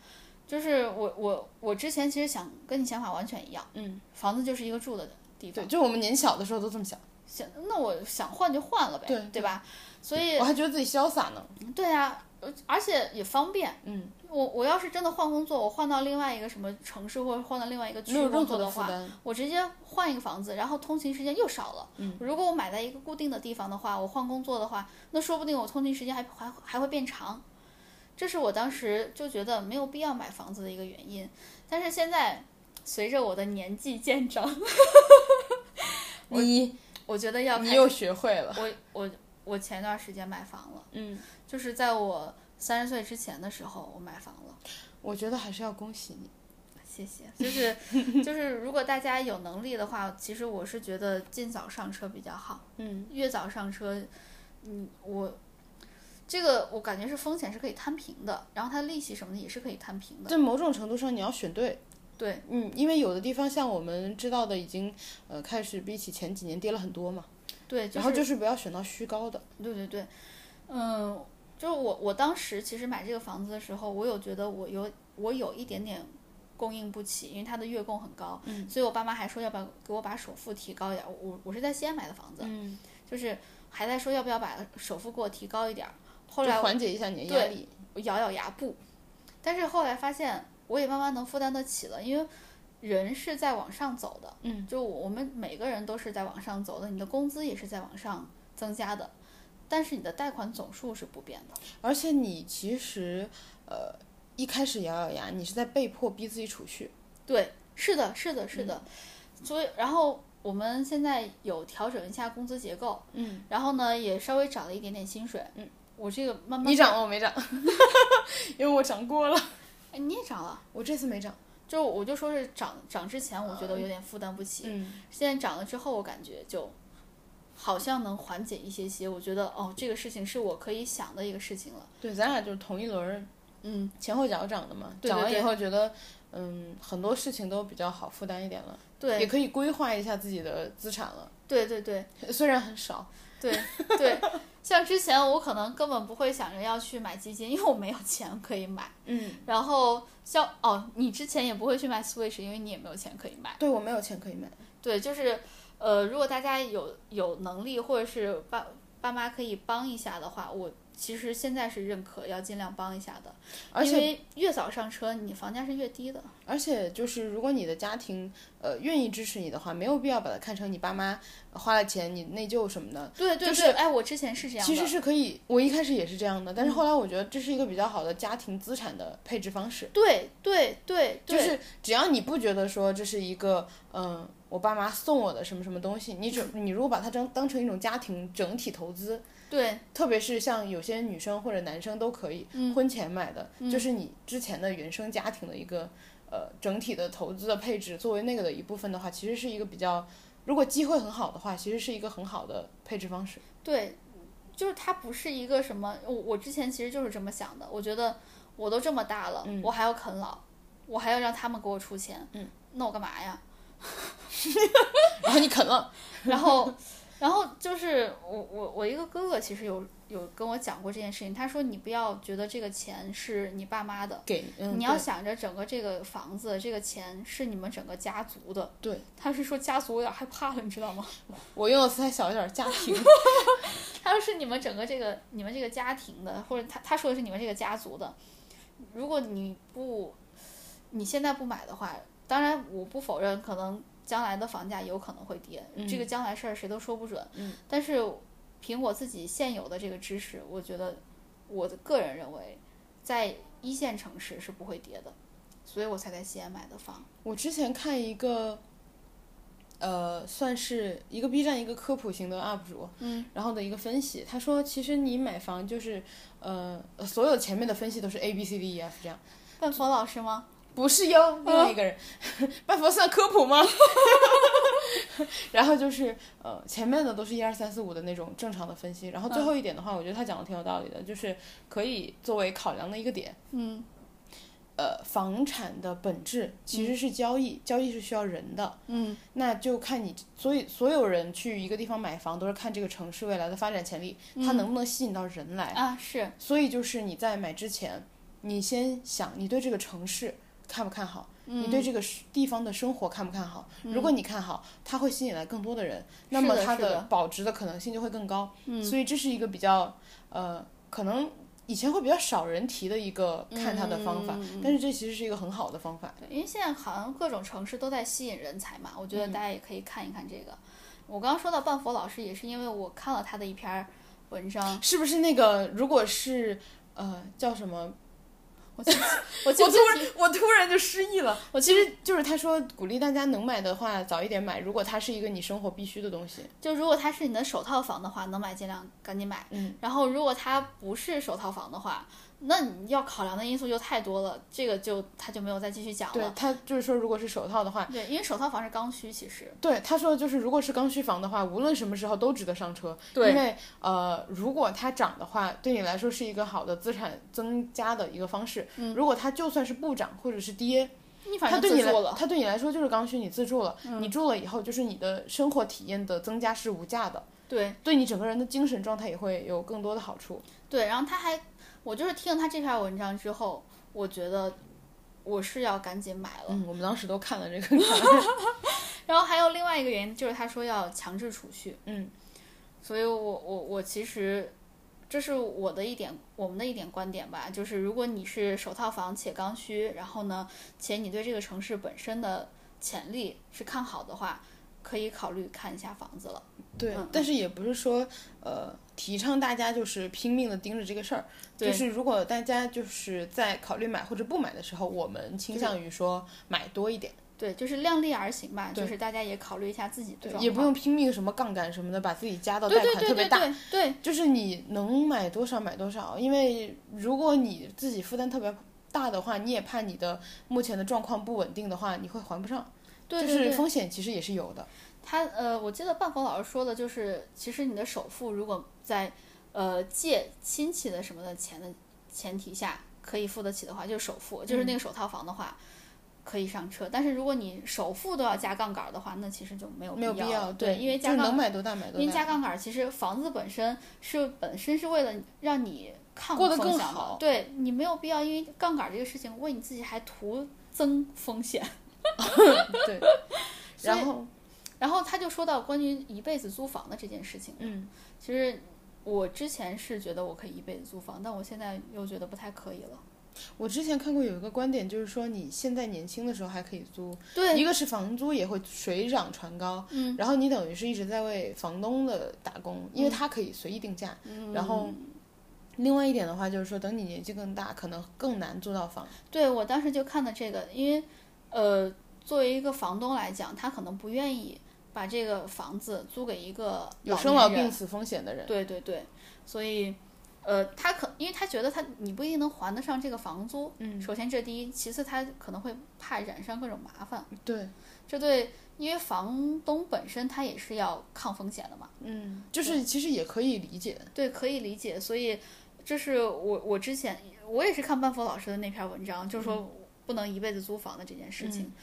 就是我我我之前其实想跟你想法完全一样，嗯，房子就是一个住的地方对，，就我们年小的时候都这么想，想那我想换就换了呗，对对吧？所以我还觉得自己潇洒呢。对啊，而而且也方便。嗯，我我要是真的换工作，我换到另外一个什么城市或者换到另外一个区工作的话。我直接换一个房子，然后通勤时间又少了。嗯，如果我买在一个固定的地方的话，我换工作的话，那说不定我通勤时间还还还会变长。这是我当时就觉得没有必要买房子的一个原因。但是现在随着我的年纪渐长，你我觉得要你又学会了。我我我前段时间买房了，嗯，就是在我三十岁之前的时候，我买房了。我觉得还是要恭喜你。谢谢，就是就是，如果大家有能力的话，其实我是觉得尽早上车比较好。嗯，越早上车，嗯，我这个我感觉是风险是可以摊平的，然后它利息什么的也是可以摊平的。在某种程度上你要选对。对，嗯，因为有的地方像我们知道的已经呃开始比起前几年跌了很多嘛，对，就然后就是不要选到虚高的。对对对，嗯，就是我我当时其实买这个房子的时候，我有觉得我有我有一点点供应不起，因为它的月供很高，嗯所以我爸妈还说要不要给我把首付提高一点儿。我我是在西安买的房子，嗯，就是还在说要不要把首付给我提高一点儿。后就来缓解一下你的压力。我咬咬牙不，但是后来发现我也慢慢能负担得起了，因为人是在往上走的，嗯，就我们每个人都是在往上走的，你的工资也是在往上增加的，但是你的贷款总数是不变的。而且你其实呃一开始咬咬牙，你是在被迫逼自己储蓄。对，是的，是的，是的，所以然后我们现在有调整一下工资结构，嗯，然后呢也稍微涨了一点点薪水，嗯，我这个慢慢你涨了，我没涨，因为我涨过了，哎你也涨了。我这次没涨。就我就说是涨涨之前，我觉得有点负担不起，嗯，现在涨了之后，我感觉就好像能缓解一些些。我觉得哦，这个事情是我可以想的一个事情了。对，咱俩就是同一轮儿嗯，前后脚涨的嘛。对对涨完以后觉得，嗯，很多事情都比较好负担一点了，对也可以规划一下自己的资产了，对对对 虽然很少。对对，像之前我可能根本不会想着要去买基金，因为我没有钱可以买。嗯，然后像哦，你之前也不会去买 Switch，因为你也没有钱可以买。对我没有钱可以买。对，就是呃，如果大家有有能力或者是爸爸妈可以帮一下的话，我其实现在是认可要尽量帮一下的，因而且为越早上车，你房价是越低的。而且就是，如果你的家庭呃愿意支持你的话，没有必要把它看成你爸妈花了钱你内疚什么的。对对对，就是哎，我之前是这样的。其实是可以，我一开始也是这样的，但是后来我觉得这是一个比较好的家庭资产的配置方式。对对对，对就是只要你不觉得说这是一个嗯，我爸妈送我的什么什么东西，你只你如果把它当当成一种家庭整体投资，对。特别是像有些女生或者男生都可以、嗯。婚前买的，就是你之前的原生家庭的一个呃整体的投资的配置，作为那个的一部分的话，其实是一个比较，如果机会很好的话，其实是一个很好的配置方式。对，就是它不是一个什么，我我之前其实就是这么想的，我觉得我都这么大了，嗯。我还要啃老，我还要让他们给我出钱，嗯，那我干嘛呀？然后你啃了，然后，然后就是我我我一个哥哥其实有有跟我讲过这件事情，他说你不要觉得这个钱是你爸妈的，给嗯，你要想着整个这个房子这个钱是你们整个家族的。对，他是说家族我有点害怕了，你知道吗？我用的词还小一点，家庭。他说是你们整个这个你们这个家庭的，或者他他说的是你们这个家族的。如果你不你现在不买的话，当然我不否认，可能将来的房价有可能会跌，这个将来事儿谁都说不准。嗯但是凭我自己现有的这个知识，我觉得我的个人认为，在一线城市是不会跌的，所以我才在西安买的房。我之前看一个，呃，算是一个 B 站一个科普型的 UP 主，嗯，然后的一个分析，他说其实你买房就是，呃，所有前面的分析都是 A B C D E F 这样，半佛老师吗？不是哟，另外一个人，拜佛算科普吗？然后就是呃，前面的都是一二三四五的那种正常的分析，然后最后一点的话，我觉得他讲的挺有道理的，就是可以作为考量的一个点。嗯。呃，房产的本质其实是交易，交易是需要人的，嗯。那就看你，所以所有人去一个地方买房都是看这个城市未来的发展潜力，它能不能吸引到人来。啊是。所以就是你在买之前，你先想你对这个城市看不看好，你对这个地方的生活看不看好。如果你看好，它会吸引来更多的人，那么它的保值的可能性就会更高。所以这是一个比较呃，可能以前会比较少人提的一个看它的方法，但是这其实是一个很好的方法。对，因为现在好像各种城市都在吸引人才嘛，我觉得大家也可以看一看这个。我刚刚说到半佛老师，也是因为我看了他的一篇文章，是不是那个？如果是呃叫什么？我记 我我突然我突然就失忆了。我其实就是他说鼓励大家能买的话早一点买，如果它是一个你生活必须的东西。就如果它是你的首套房的话，能买尽量赶紧买。嗯。然后如果它不是首套房的话，那你要考量的因素就太多了，这个就他就没有再继续讲了。对他就是说，如果是首套的话，对，因为首套房是刚需，其实对他说就是如果是刚需房的话，无论什么时候都值得上车。对因为呃，如果它涨的话，对你来说是一个好的资产增加的一个方式。嗯如果它就算是不涨或者是跌，你反正自住了。嗯它对你来说就是刚需，你自住了，你住了以后就是你的生活体验的增加是无价的，对对你整个人的精神状态也会有更多的好处。对，然后他还，我就是听了他这篇文章之后，我觉得我是要赶紧买了。嗯，我们当时都看了这个。然后还有另外一个原因就是他说要强制储蓄，嗯，所以我我我其实这是我的一点我们的一点观点吧，就是如果你是首套房且刚需，然后呢，且你对这个城市本身的潜力是看好的话，可以考虑看一下房子了。对，嗯但是也不是说呃提倡大家就是拼命的盯着这个事儿，就是如果大家就是在考虑买或者不买的时候，我们倾向于说买多一点，对，就是量力而行吧，就是大家也考虑一下自己的对，状况，也不用拼命什么杠杆什么的，把自己加到贷对对对对款特别大。对对就是你能买多少买多少，因为如果你自己负担特别大的话，你也怕你的目前的状况不稳定的话，你会还不上。就是对对对风险其实也是有的。他呃，我记得半佛老师说的就是，其实你的首付如果在呃借亲戚的什么的钱的前提下可以付得起的话，就是首付，就是嗯那个首套房的话。可以上车，但是如果你首付都要加杠杆儿的话，那其实就没有没有必要。对，因为加杠能买多大买多大。因为加杠杆儿，其实房子本身是本身是为了让你抗过得更风险的好对你没有必要因为杠杆儿这个事情为你自己还徒增风险。对，然后然后他就说到关于一辈子租房的这件事情，嗯，其实我之前是觉得我可以一辈子租房，但我现在又觉得不太可以了。我之前看过有一个观点，就是说你现在年轻的时候还可以租，对，一个是房租也会水涨船高，嗯，然后你等于是一直在为房东的打工，因为他可以随意定价，嗯然后。另外一点的话，就是说，等你年纪更大，可能更难租到房。对我当时就看的这个，因为呃，作为一个房东来讲，他可能不愿意把这个房子租给一个有生老病死风险的人，对对对，所以呃，他可因为他觉得他你不一定能还得上这个房租，嗯，首先这第一，其次他可能会怕染上各种麻烦，对，这对，因为房东本身他也是要抗风险的嘛，嗯，就是其实也可以理解，对，可以理解，所以这是我我之前我也是看半佛老师的那篇文章，就是嗯。说不能一辈子租房的这件事情。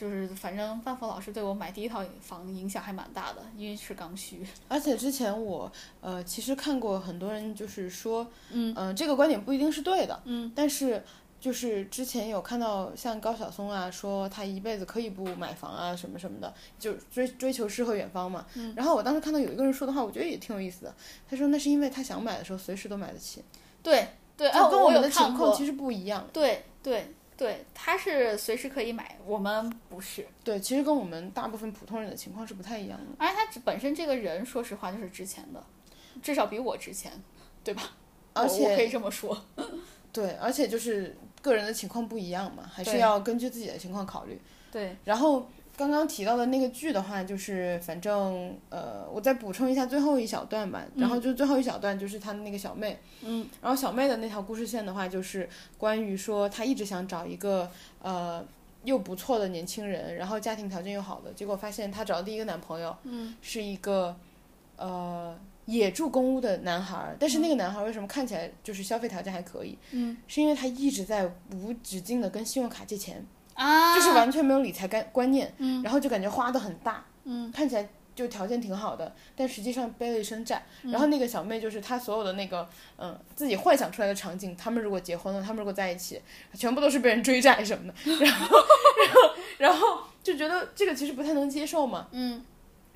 就是反正范佛老师对我买第一套房影响还蛮大的，因为是刚需。而且之前我呃其实看过很多人就是说，嗯呃这个观点不一定是对的，嗯，但是就是之前有看到像高晓松啊说他一辈子可以不买房啊什么什么的，就追追求诗和远方嘛。嗯然后我当时看到有一个人说的话，我觉得也挺有意思的。他说那是因为他想买的时候随时都买得起，对对，就跟，我们的情况其实不一样。对对，对，他是随时可以买，我们不是。对，其实跟我们大部分普通人的情况是不太一样的。而且他本身这个人，说实话就是值钱的，至少比我值钱，对吧？而且我可以这么说。对，而且就是个人的情况不一样嘛，还是要根据自己的情况考虑。对，然后刚刚提到的那个剧的话，就是反正呃，我再补充一下最后一小段吧。然后就最后一小段就是他的那个小妹，嗯，然后小妹的那条故事线的话，就是关于说她一直想找一个呃又不错的年轻人，然后家庭条件又好的，结果发现她找的第一个男朋友，嗯，是一个呃。也住公屋的男孩儿，但是那个男孩儿为什么看起来就是消费条件还可以？嗯，是因为他一直在无止境的跟信用卡借钱，啊，就是完全没有理财观观念，嗯。然后就感觉花的很大，嗯，看起来就条件挺好的，但实际上背了一身债。嗯。然后那个小妹就是她所有的那个嗯自己幻想出来的场景，他们如果结婚了，他们如果在一起，全部都是被人追债什么的，然后 然后然后就觉得这个其实不太能接受嘛，嗯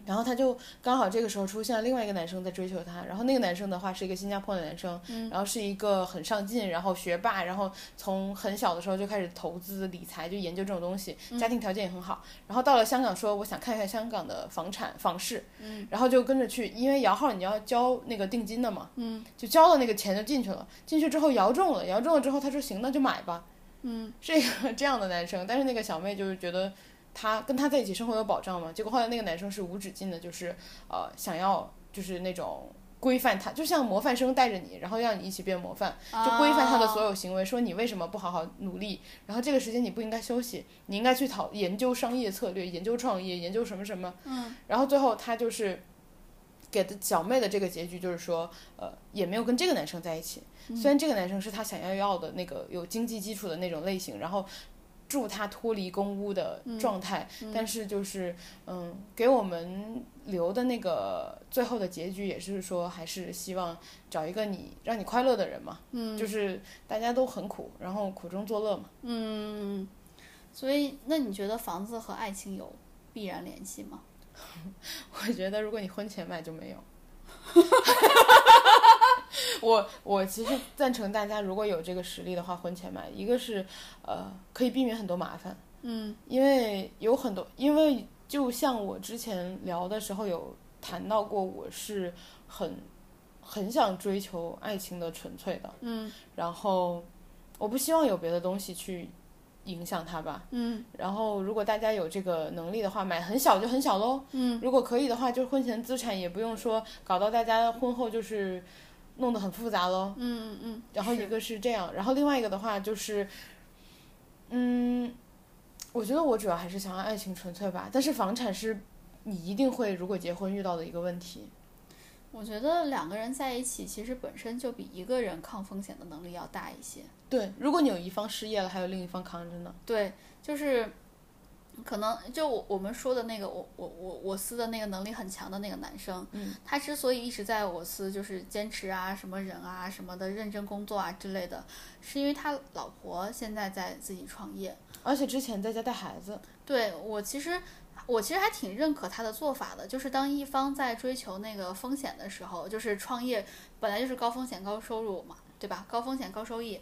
然后他就刚好这个时候出现了另外一个男生在追求她，然后那个男生的话是一个新加坡的男生，嗯然后是一个很上进，然后学霸，然后从很小的时候就开始投资理财，就研究这种东西，嗯家庭条件也很好。然后到了香港说我想看一下香港的房产房市，嗯然后就跟着去，因为摇号你要交那个定金的嘛，嗯就交了那个钱就进去了，进去之后摇中了，摇中了之后他说行，那就买吧，嗯是一个 这样的男生，但是那个小妹就是觉得他跟他在一起生活有保障吗，结果后来那个男生是无止境的，就是呃想要就是那种规范他，就像模范生带着你，然后让你一起变模范，就规范他的所有。有行为，说你为什么不好好努力，然后这个时间你不应该休息，你应该去讨研究商业策略，研究创业，研究什么什么，嗯然后最后他就是。给的小妹的这个结局就是说，呃，也没有跟这个男生在一起。虽然这个男生是他想要要的那个有经济基础的那种类型，然后助他脱离公屋的状态，但是就是嗯，给我们留的那个最后的结局也是说，还是希望找一个你让你快乐的人嘛。嗯就是大家都很苦，然后苦中作乐嘛。嗯，所以那你觉得房子和爱情有必然联系吗？我觉得如果你婚前买就没有。我我其实赞成大家如果有这个实力的话，婚前买，一个是呃可以避免很多麻烦，嗯因为有很多，因为就像我之前聊的时候有谈到过，我是很很想追求爱情的纯粹的，嗯然后我不希望有别的东西去影响它吧。嗯然后，如果大家有这个能力的话，买很小就很小喽。嗯如果可以的话，就婚前资产也不用说搞到大家婚后就是弄得很复杂喽。嗯嗯，嗯然后一个是这样，然后另外一个的话就是，嗯，我觉得我主要还是想要爱情纯粹吧，但是房产是你一定会如果结婚遇到的一个问题。我觉得两个人在一起，其实本身就比一个人抗风险的能力要大一些。对，如果你有一方失业了，还有另一方扛着呢。对，就是可能就我我们说的那个我我我我司的那个能力很强的那个男生，嗯，他之所以一直在我司就是坚持啊什么人啊什么的认真工作啊之类的，是因为他老婆现在在自己创业。而且之前在家带孩子，对我其实。我其实还挺认可他的做法的，就是当一方在追求那个风险的时候，就是创业本来就是高风险高收入嘛，对吧？高风险高收益，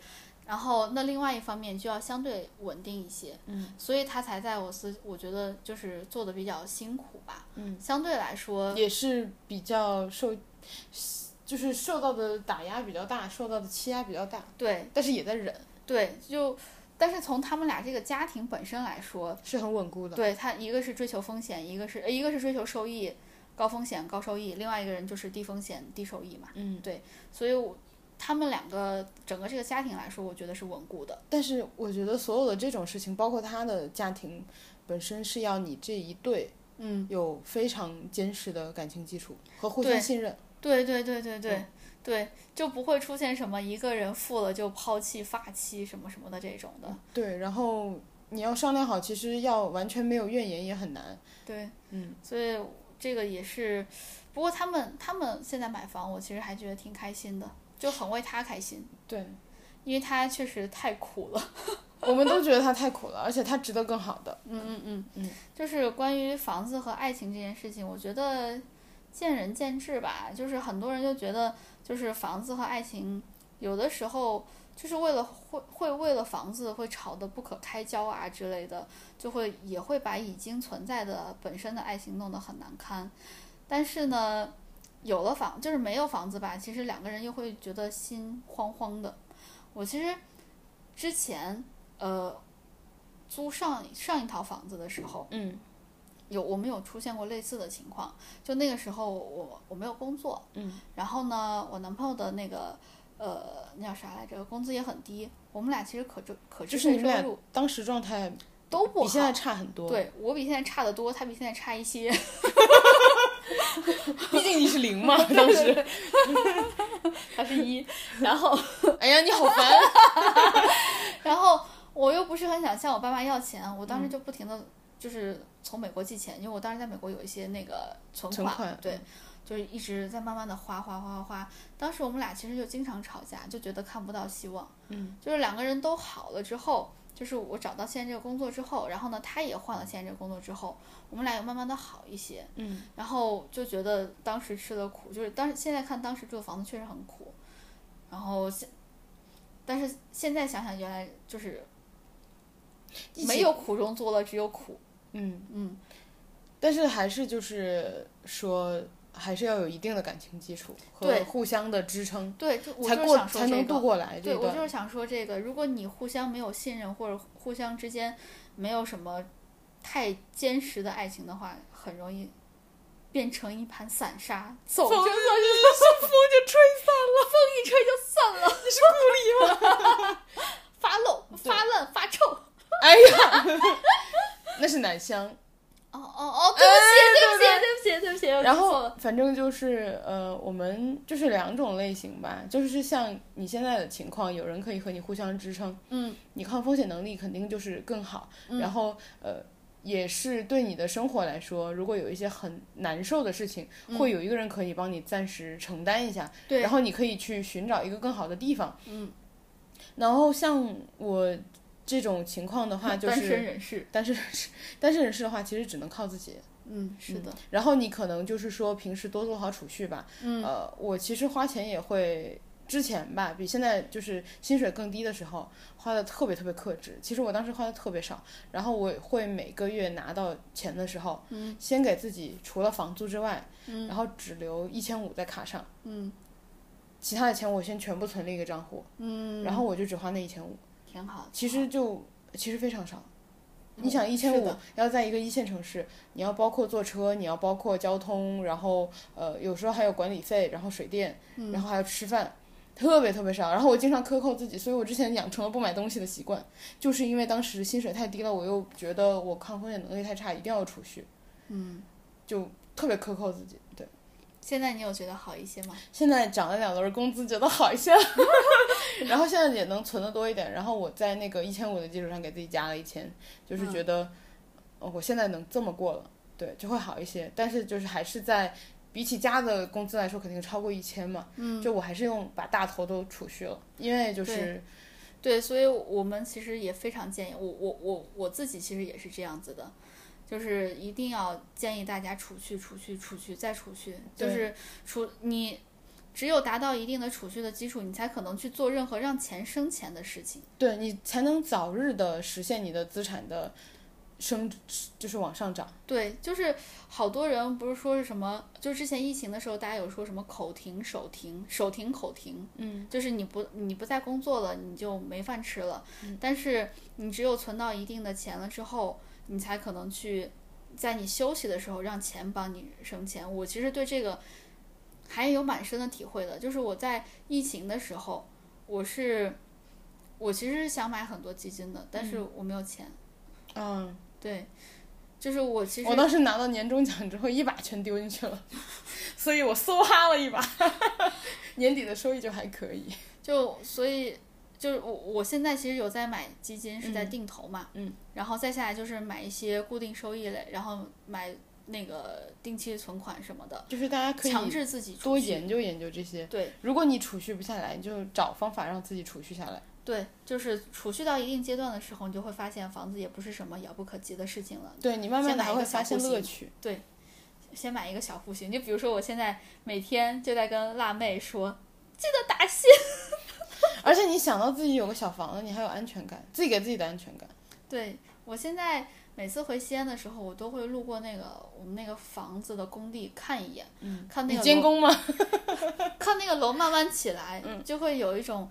然后那另外一方面就要相对稳定一些，嗯，所以他才在我司，我觉得就是做的比较辛苦吧，嗯，相对来说，也是比较受，就是受到的打压比较大，受到的欺压比较大，对但是也在忍，对，就但是从他们俩这个家庭本身来说，是很稳固的。对他一个是追求风险，一个是呃一个是追求收益，高风险高收益，另外一个人就是低风险低收益嘛，嗯，对所以我他们两个整个这个家庭来说，我觉得是稳固的。但是我觉得所有的这种事情，包括他的家庭本身，是要你这一对嗯，有非常坚实的感情基础和互相信任。对对对对对、嗯对，就不会出现什么一个人富了就抛弃发妻什么什么的这种的。对，然后你要商量好，其实要完全没有怨言也很难。对，嗯，所以这个也是，不过他们他们现在买房，我其实还觉得挺开心的，就很为他开心，对，因为他确实太苦了。我们都觉得他太苦了，而且他值得更好的。嗯嗯嗯嗯，就是关于房子和爱情这件事情，我觉得见仁见智吧。就是很多人就觉得，就是房子和爱情有的时候就是为了会会为了房子会吵得不可开交啊之类的，就会也会把已经存在的本身的爱情弄得很难堪。但是呢，有了房就是没有房子吧，其实两个人又会觉得心慌慌的。我其实之前呃租上上一套房子的时候，嗯有我们有出现过类似的情况，就那个时候我我没有工作，嗯，然后呢，我男朋友的那个呃那叫啥来着，工资也很低，我们俩其实可就可支配就是你们俩收入当时状态都不好，比现在差很多。，对我比现在差得多，他比现在差一些，毕竟你是零嘛，当时。他是一，然后哎呀，你好烦。然后我又不是很想向我爸妈要钱，我嗯当时就不停的就是从美国寄钱，因为我当时在美国有一些那个存存款对嗯，就是一直在慢慢的花花花花花。当时我们俩其实就经常吵架，就觉得看不到希望。嗯，就是两个人都好了之后，就是我找到现在这个工作之后，然后呢，他也换了现在这个工作之后，我们俩又慢慢的好一些。嗯，然后就觉得当时吃的苦，就是当时现在看当时住的房子确实很苦，然后现，但是现在想想原来就是没有苦中作乐，只有苦。嗯，嗯，但是还是就是说，还是要有一定的感情基础和对互相的支撑，对，就我才过才能这个。度过来这对，我就。是想说这个，如果你互相没有信任，或者互相之间没有什么太坚实的爱情的话，很容易变成一盘散沙，走着风走着 风就吹散了，风一吹就散了。你是故意吗？发漏、发烂、发臭。哎呀，那是奶香。哦哦哦，对不起，对不起，对不起，对不起，然后。反正就是呃，我们就是两种类型吧，就是像你现在的情况，有人可以和你互相支撑，嗯，你抗风险能力肯定就是更好，然后呃。也是对你的生活来说，如果有一些很难受的事情，会有一个人可以帮你暂时承担一下，嗯对然后你可以去寻找一个更好的地方。嗯，然后像我这种情况的话，就是单身是人士，单身人士，单身人士 的话，其实只能靠自己。嗯，是的，然后你可能就是说平时多做好储蓄吧。嗯，呃，我其实花钱也会，之前吧，比现在就是薪水更低的时候花的特别特别克制。其实我当时花的特别少，然后我会每个月拿到钱的时候，嗯，先给自己除了房租之外，嗯，然后只留一千五在卡上，嗯。其他的钱我先全部存了一个账户，嗯，然后我就只花那一千五，挺好的。其实就其实非常少。你嗯想一千五要在一个一线城市，你要包括坐车，你要包括交通，然后呃有时候还有管理费，然后水电，嗯然后还要吃饭，特别特别少。然后我经常克扣自己，所以我之前养成了不买东西的习惯，就是因为当时薪水太低了，我又觉得我抗风险能力太差，一定要储蓄，嗯，就特别克扣自己。对，现在你有觉得好一些吗？现在涨了两轮工资，觉得好一些了，然后现在也能存的多一点。然后我在那个一千五的基础上给自己加了一千，就是觉得，呃我现在能这么过了，对，就会好一些。但是就是还是在比起加的工资来说，肯定超过一千嘛。嗯，就我还是用把大头都储蓄了，因为就是对，所以我们其实也非常建议我我我我自己其实也是这样子的，就是一定要建议大家储蓄储蓄储蓄再储蓄，就是储你只有达到一定的储蓄的基础，你才可能去做任何让钱生钱的事情。对你才能早日的实现你的资产的升，就是往上涨。对，就是好多人不是说是什么，就之前疫情的时候，大家有说什么口停手停，手停口停，嗯，就是你不你不再工作了，你就没饭吃了。但是你只有存到一定的钱了之后，你才可能去在你休息的时候让钱帮你生钱。我其实对这个还有蛮深的体会的，就是我在疫情的时候，我是我其实是想买很多基金的，但是我没有钱。嗯，对，就是我其实我当时拿到年终奖之后，一把全丢进去了，所以我梭哈了一把，年底的收益就还可以。就所以就是我我现在其实有在买基金，是在定投嘛，嗯，然后再下来就是买一些固定收益类，然后买那个定期存款什么的，就是大家可以强制自己多。研究研究这些。对如果你储蓄不下来，你就找方法让自己储蓄下来。对，就是储蓄到一定阶段的时候，你就会发现房子也不是什么遥不可及的事情了。对你慢慢的还会发现乐趣。对先买一个小户型，就比如说我现在每天就在跟辣妹说，记得打戏。而 而且你想到自己有个小房子，你还有安全感，自己给自己的安全感。对我现在每次回西安的时候，我都会路过那个我们那个房子的工地看一眼，嗯，看那个楼监工吗？看那个楼慢慢起来，嗯就会有一种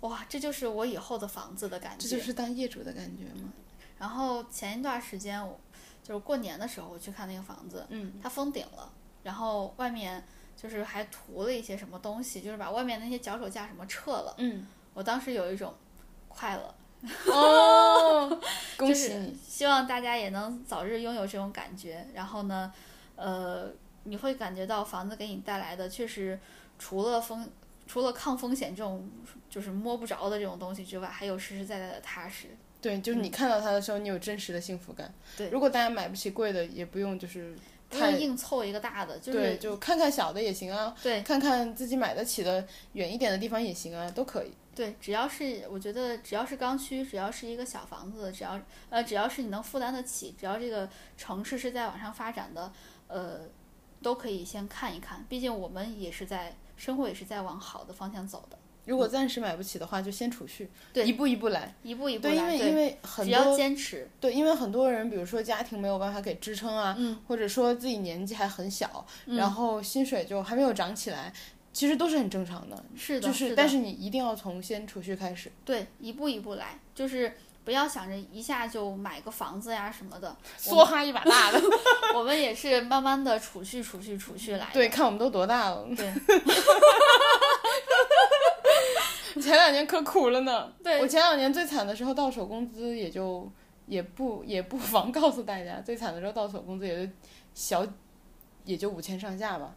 哇，这就是我以后的房子的感觉。这就是当业主的感觉吗？然后前一段时间我就是过年的时候，我去看那个房子，嗯，它封顶了，然后外面就是还涂了一些什么东西，就是把外面那些脚手架什么撤了。嗯，我当时有一种快乐，哦，恭喜你！希望大家也能早日拥有这种感觉。然后呢，呃，你会感觉到房子给你带来的确实除了风。除了抗风险这种就是摸不着的这种东西之外，还有实实在在的踏实。对，就是你嗯看到它的时候，你有真实的幸福感。对如果大家买不起贵的，也不用就是太不用硬凑一个大的，就是对，就看看小的也行啊，对看看自己买得起的远一点的地方也行啊，都可以。对，只要是我觉得只要是刚需，只要是一个小房子，只要呃只要是你能负担得起，只要这个城市是在往上发展的，呃，都可以先看一看。毕竟我们也是在生活也是在往好的方向走的，如果暂时买不起的话，就先储蓄，对一步一步来。一步一步对，因来。为因为很只要多坚持，对，因为很多人，比如说家庭没有办法给支撑啊，嗯或者说自己年纪还很小，嗯然后薪水就还没有涨起来，其实都是很正常的。是的，就是，的但是你一定要从先储蓄开始，对一步一步来，就是不要想着一下就买个房子呀什么的，梭哈一把大的。我们也是慢慢的储蓄储蓄储蓄来的。对，看我们都多大了，对 前两年可苦了呢。对我前两年最惨的时候，到手工资也就也不也不 妨告诉大家，最惨的时候到手工资也就小，也就五千上下吧。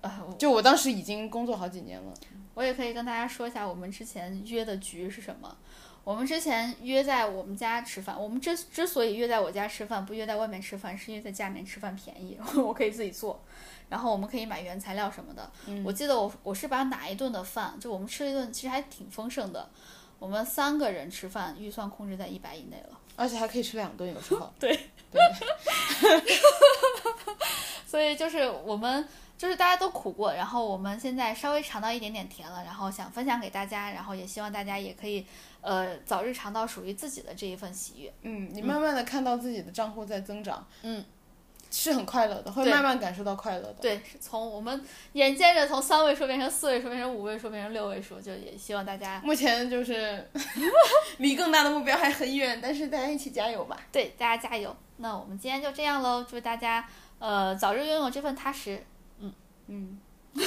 呃，我就我当时已经工作好几年了，我也可以跟大家说一下我们之前约的局是什么。我们之前约在我们家吃饭，我们之之所以约在我家吃饭，不约在外面吃饭，是因为在家里面吃饭便宜，我可以自己做，然后我们可以买原材料什么的。嗯我记得我我是把哪一顿的饭，就我们吃了一顿其实还挺丰盛的，我们三个人吃饭预算控制在一百以内了。而且还可以吃两顿，有时候。对对，所以就是我们就是大家都苦过，然后我们现在稍微尝到一点点甜了，然后想分享给大家，然后也希望大家也可以呃早日尝到属于自己的这一份喜悦。嗯，你慢慢的看到自己的账户在增长，嗯，是很快乐的，会慢慢感受到快乐的。对，是从我们眼见着从三位数变成四位数，变成五位数，变成六位数，就也希望大家目前就是 离更大的目标还很远，但是大家一起加油吧。对大家加油。那我们今天就这样喽，祝大家呃早日拥有这份踏实。嗯，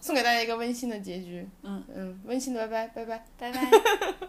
送给大家一个温馨的结局。嗯嗯，温馨的拜拜，拜拜。拜拜。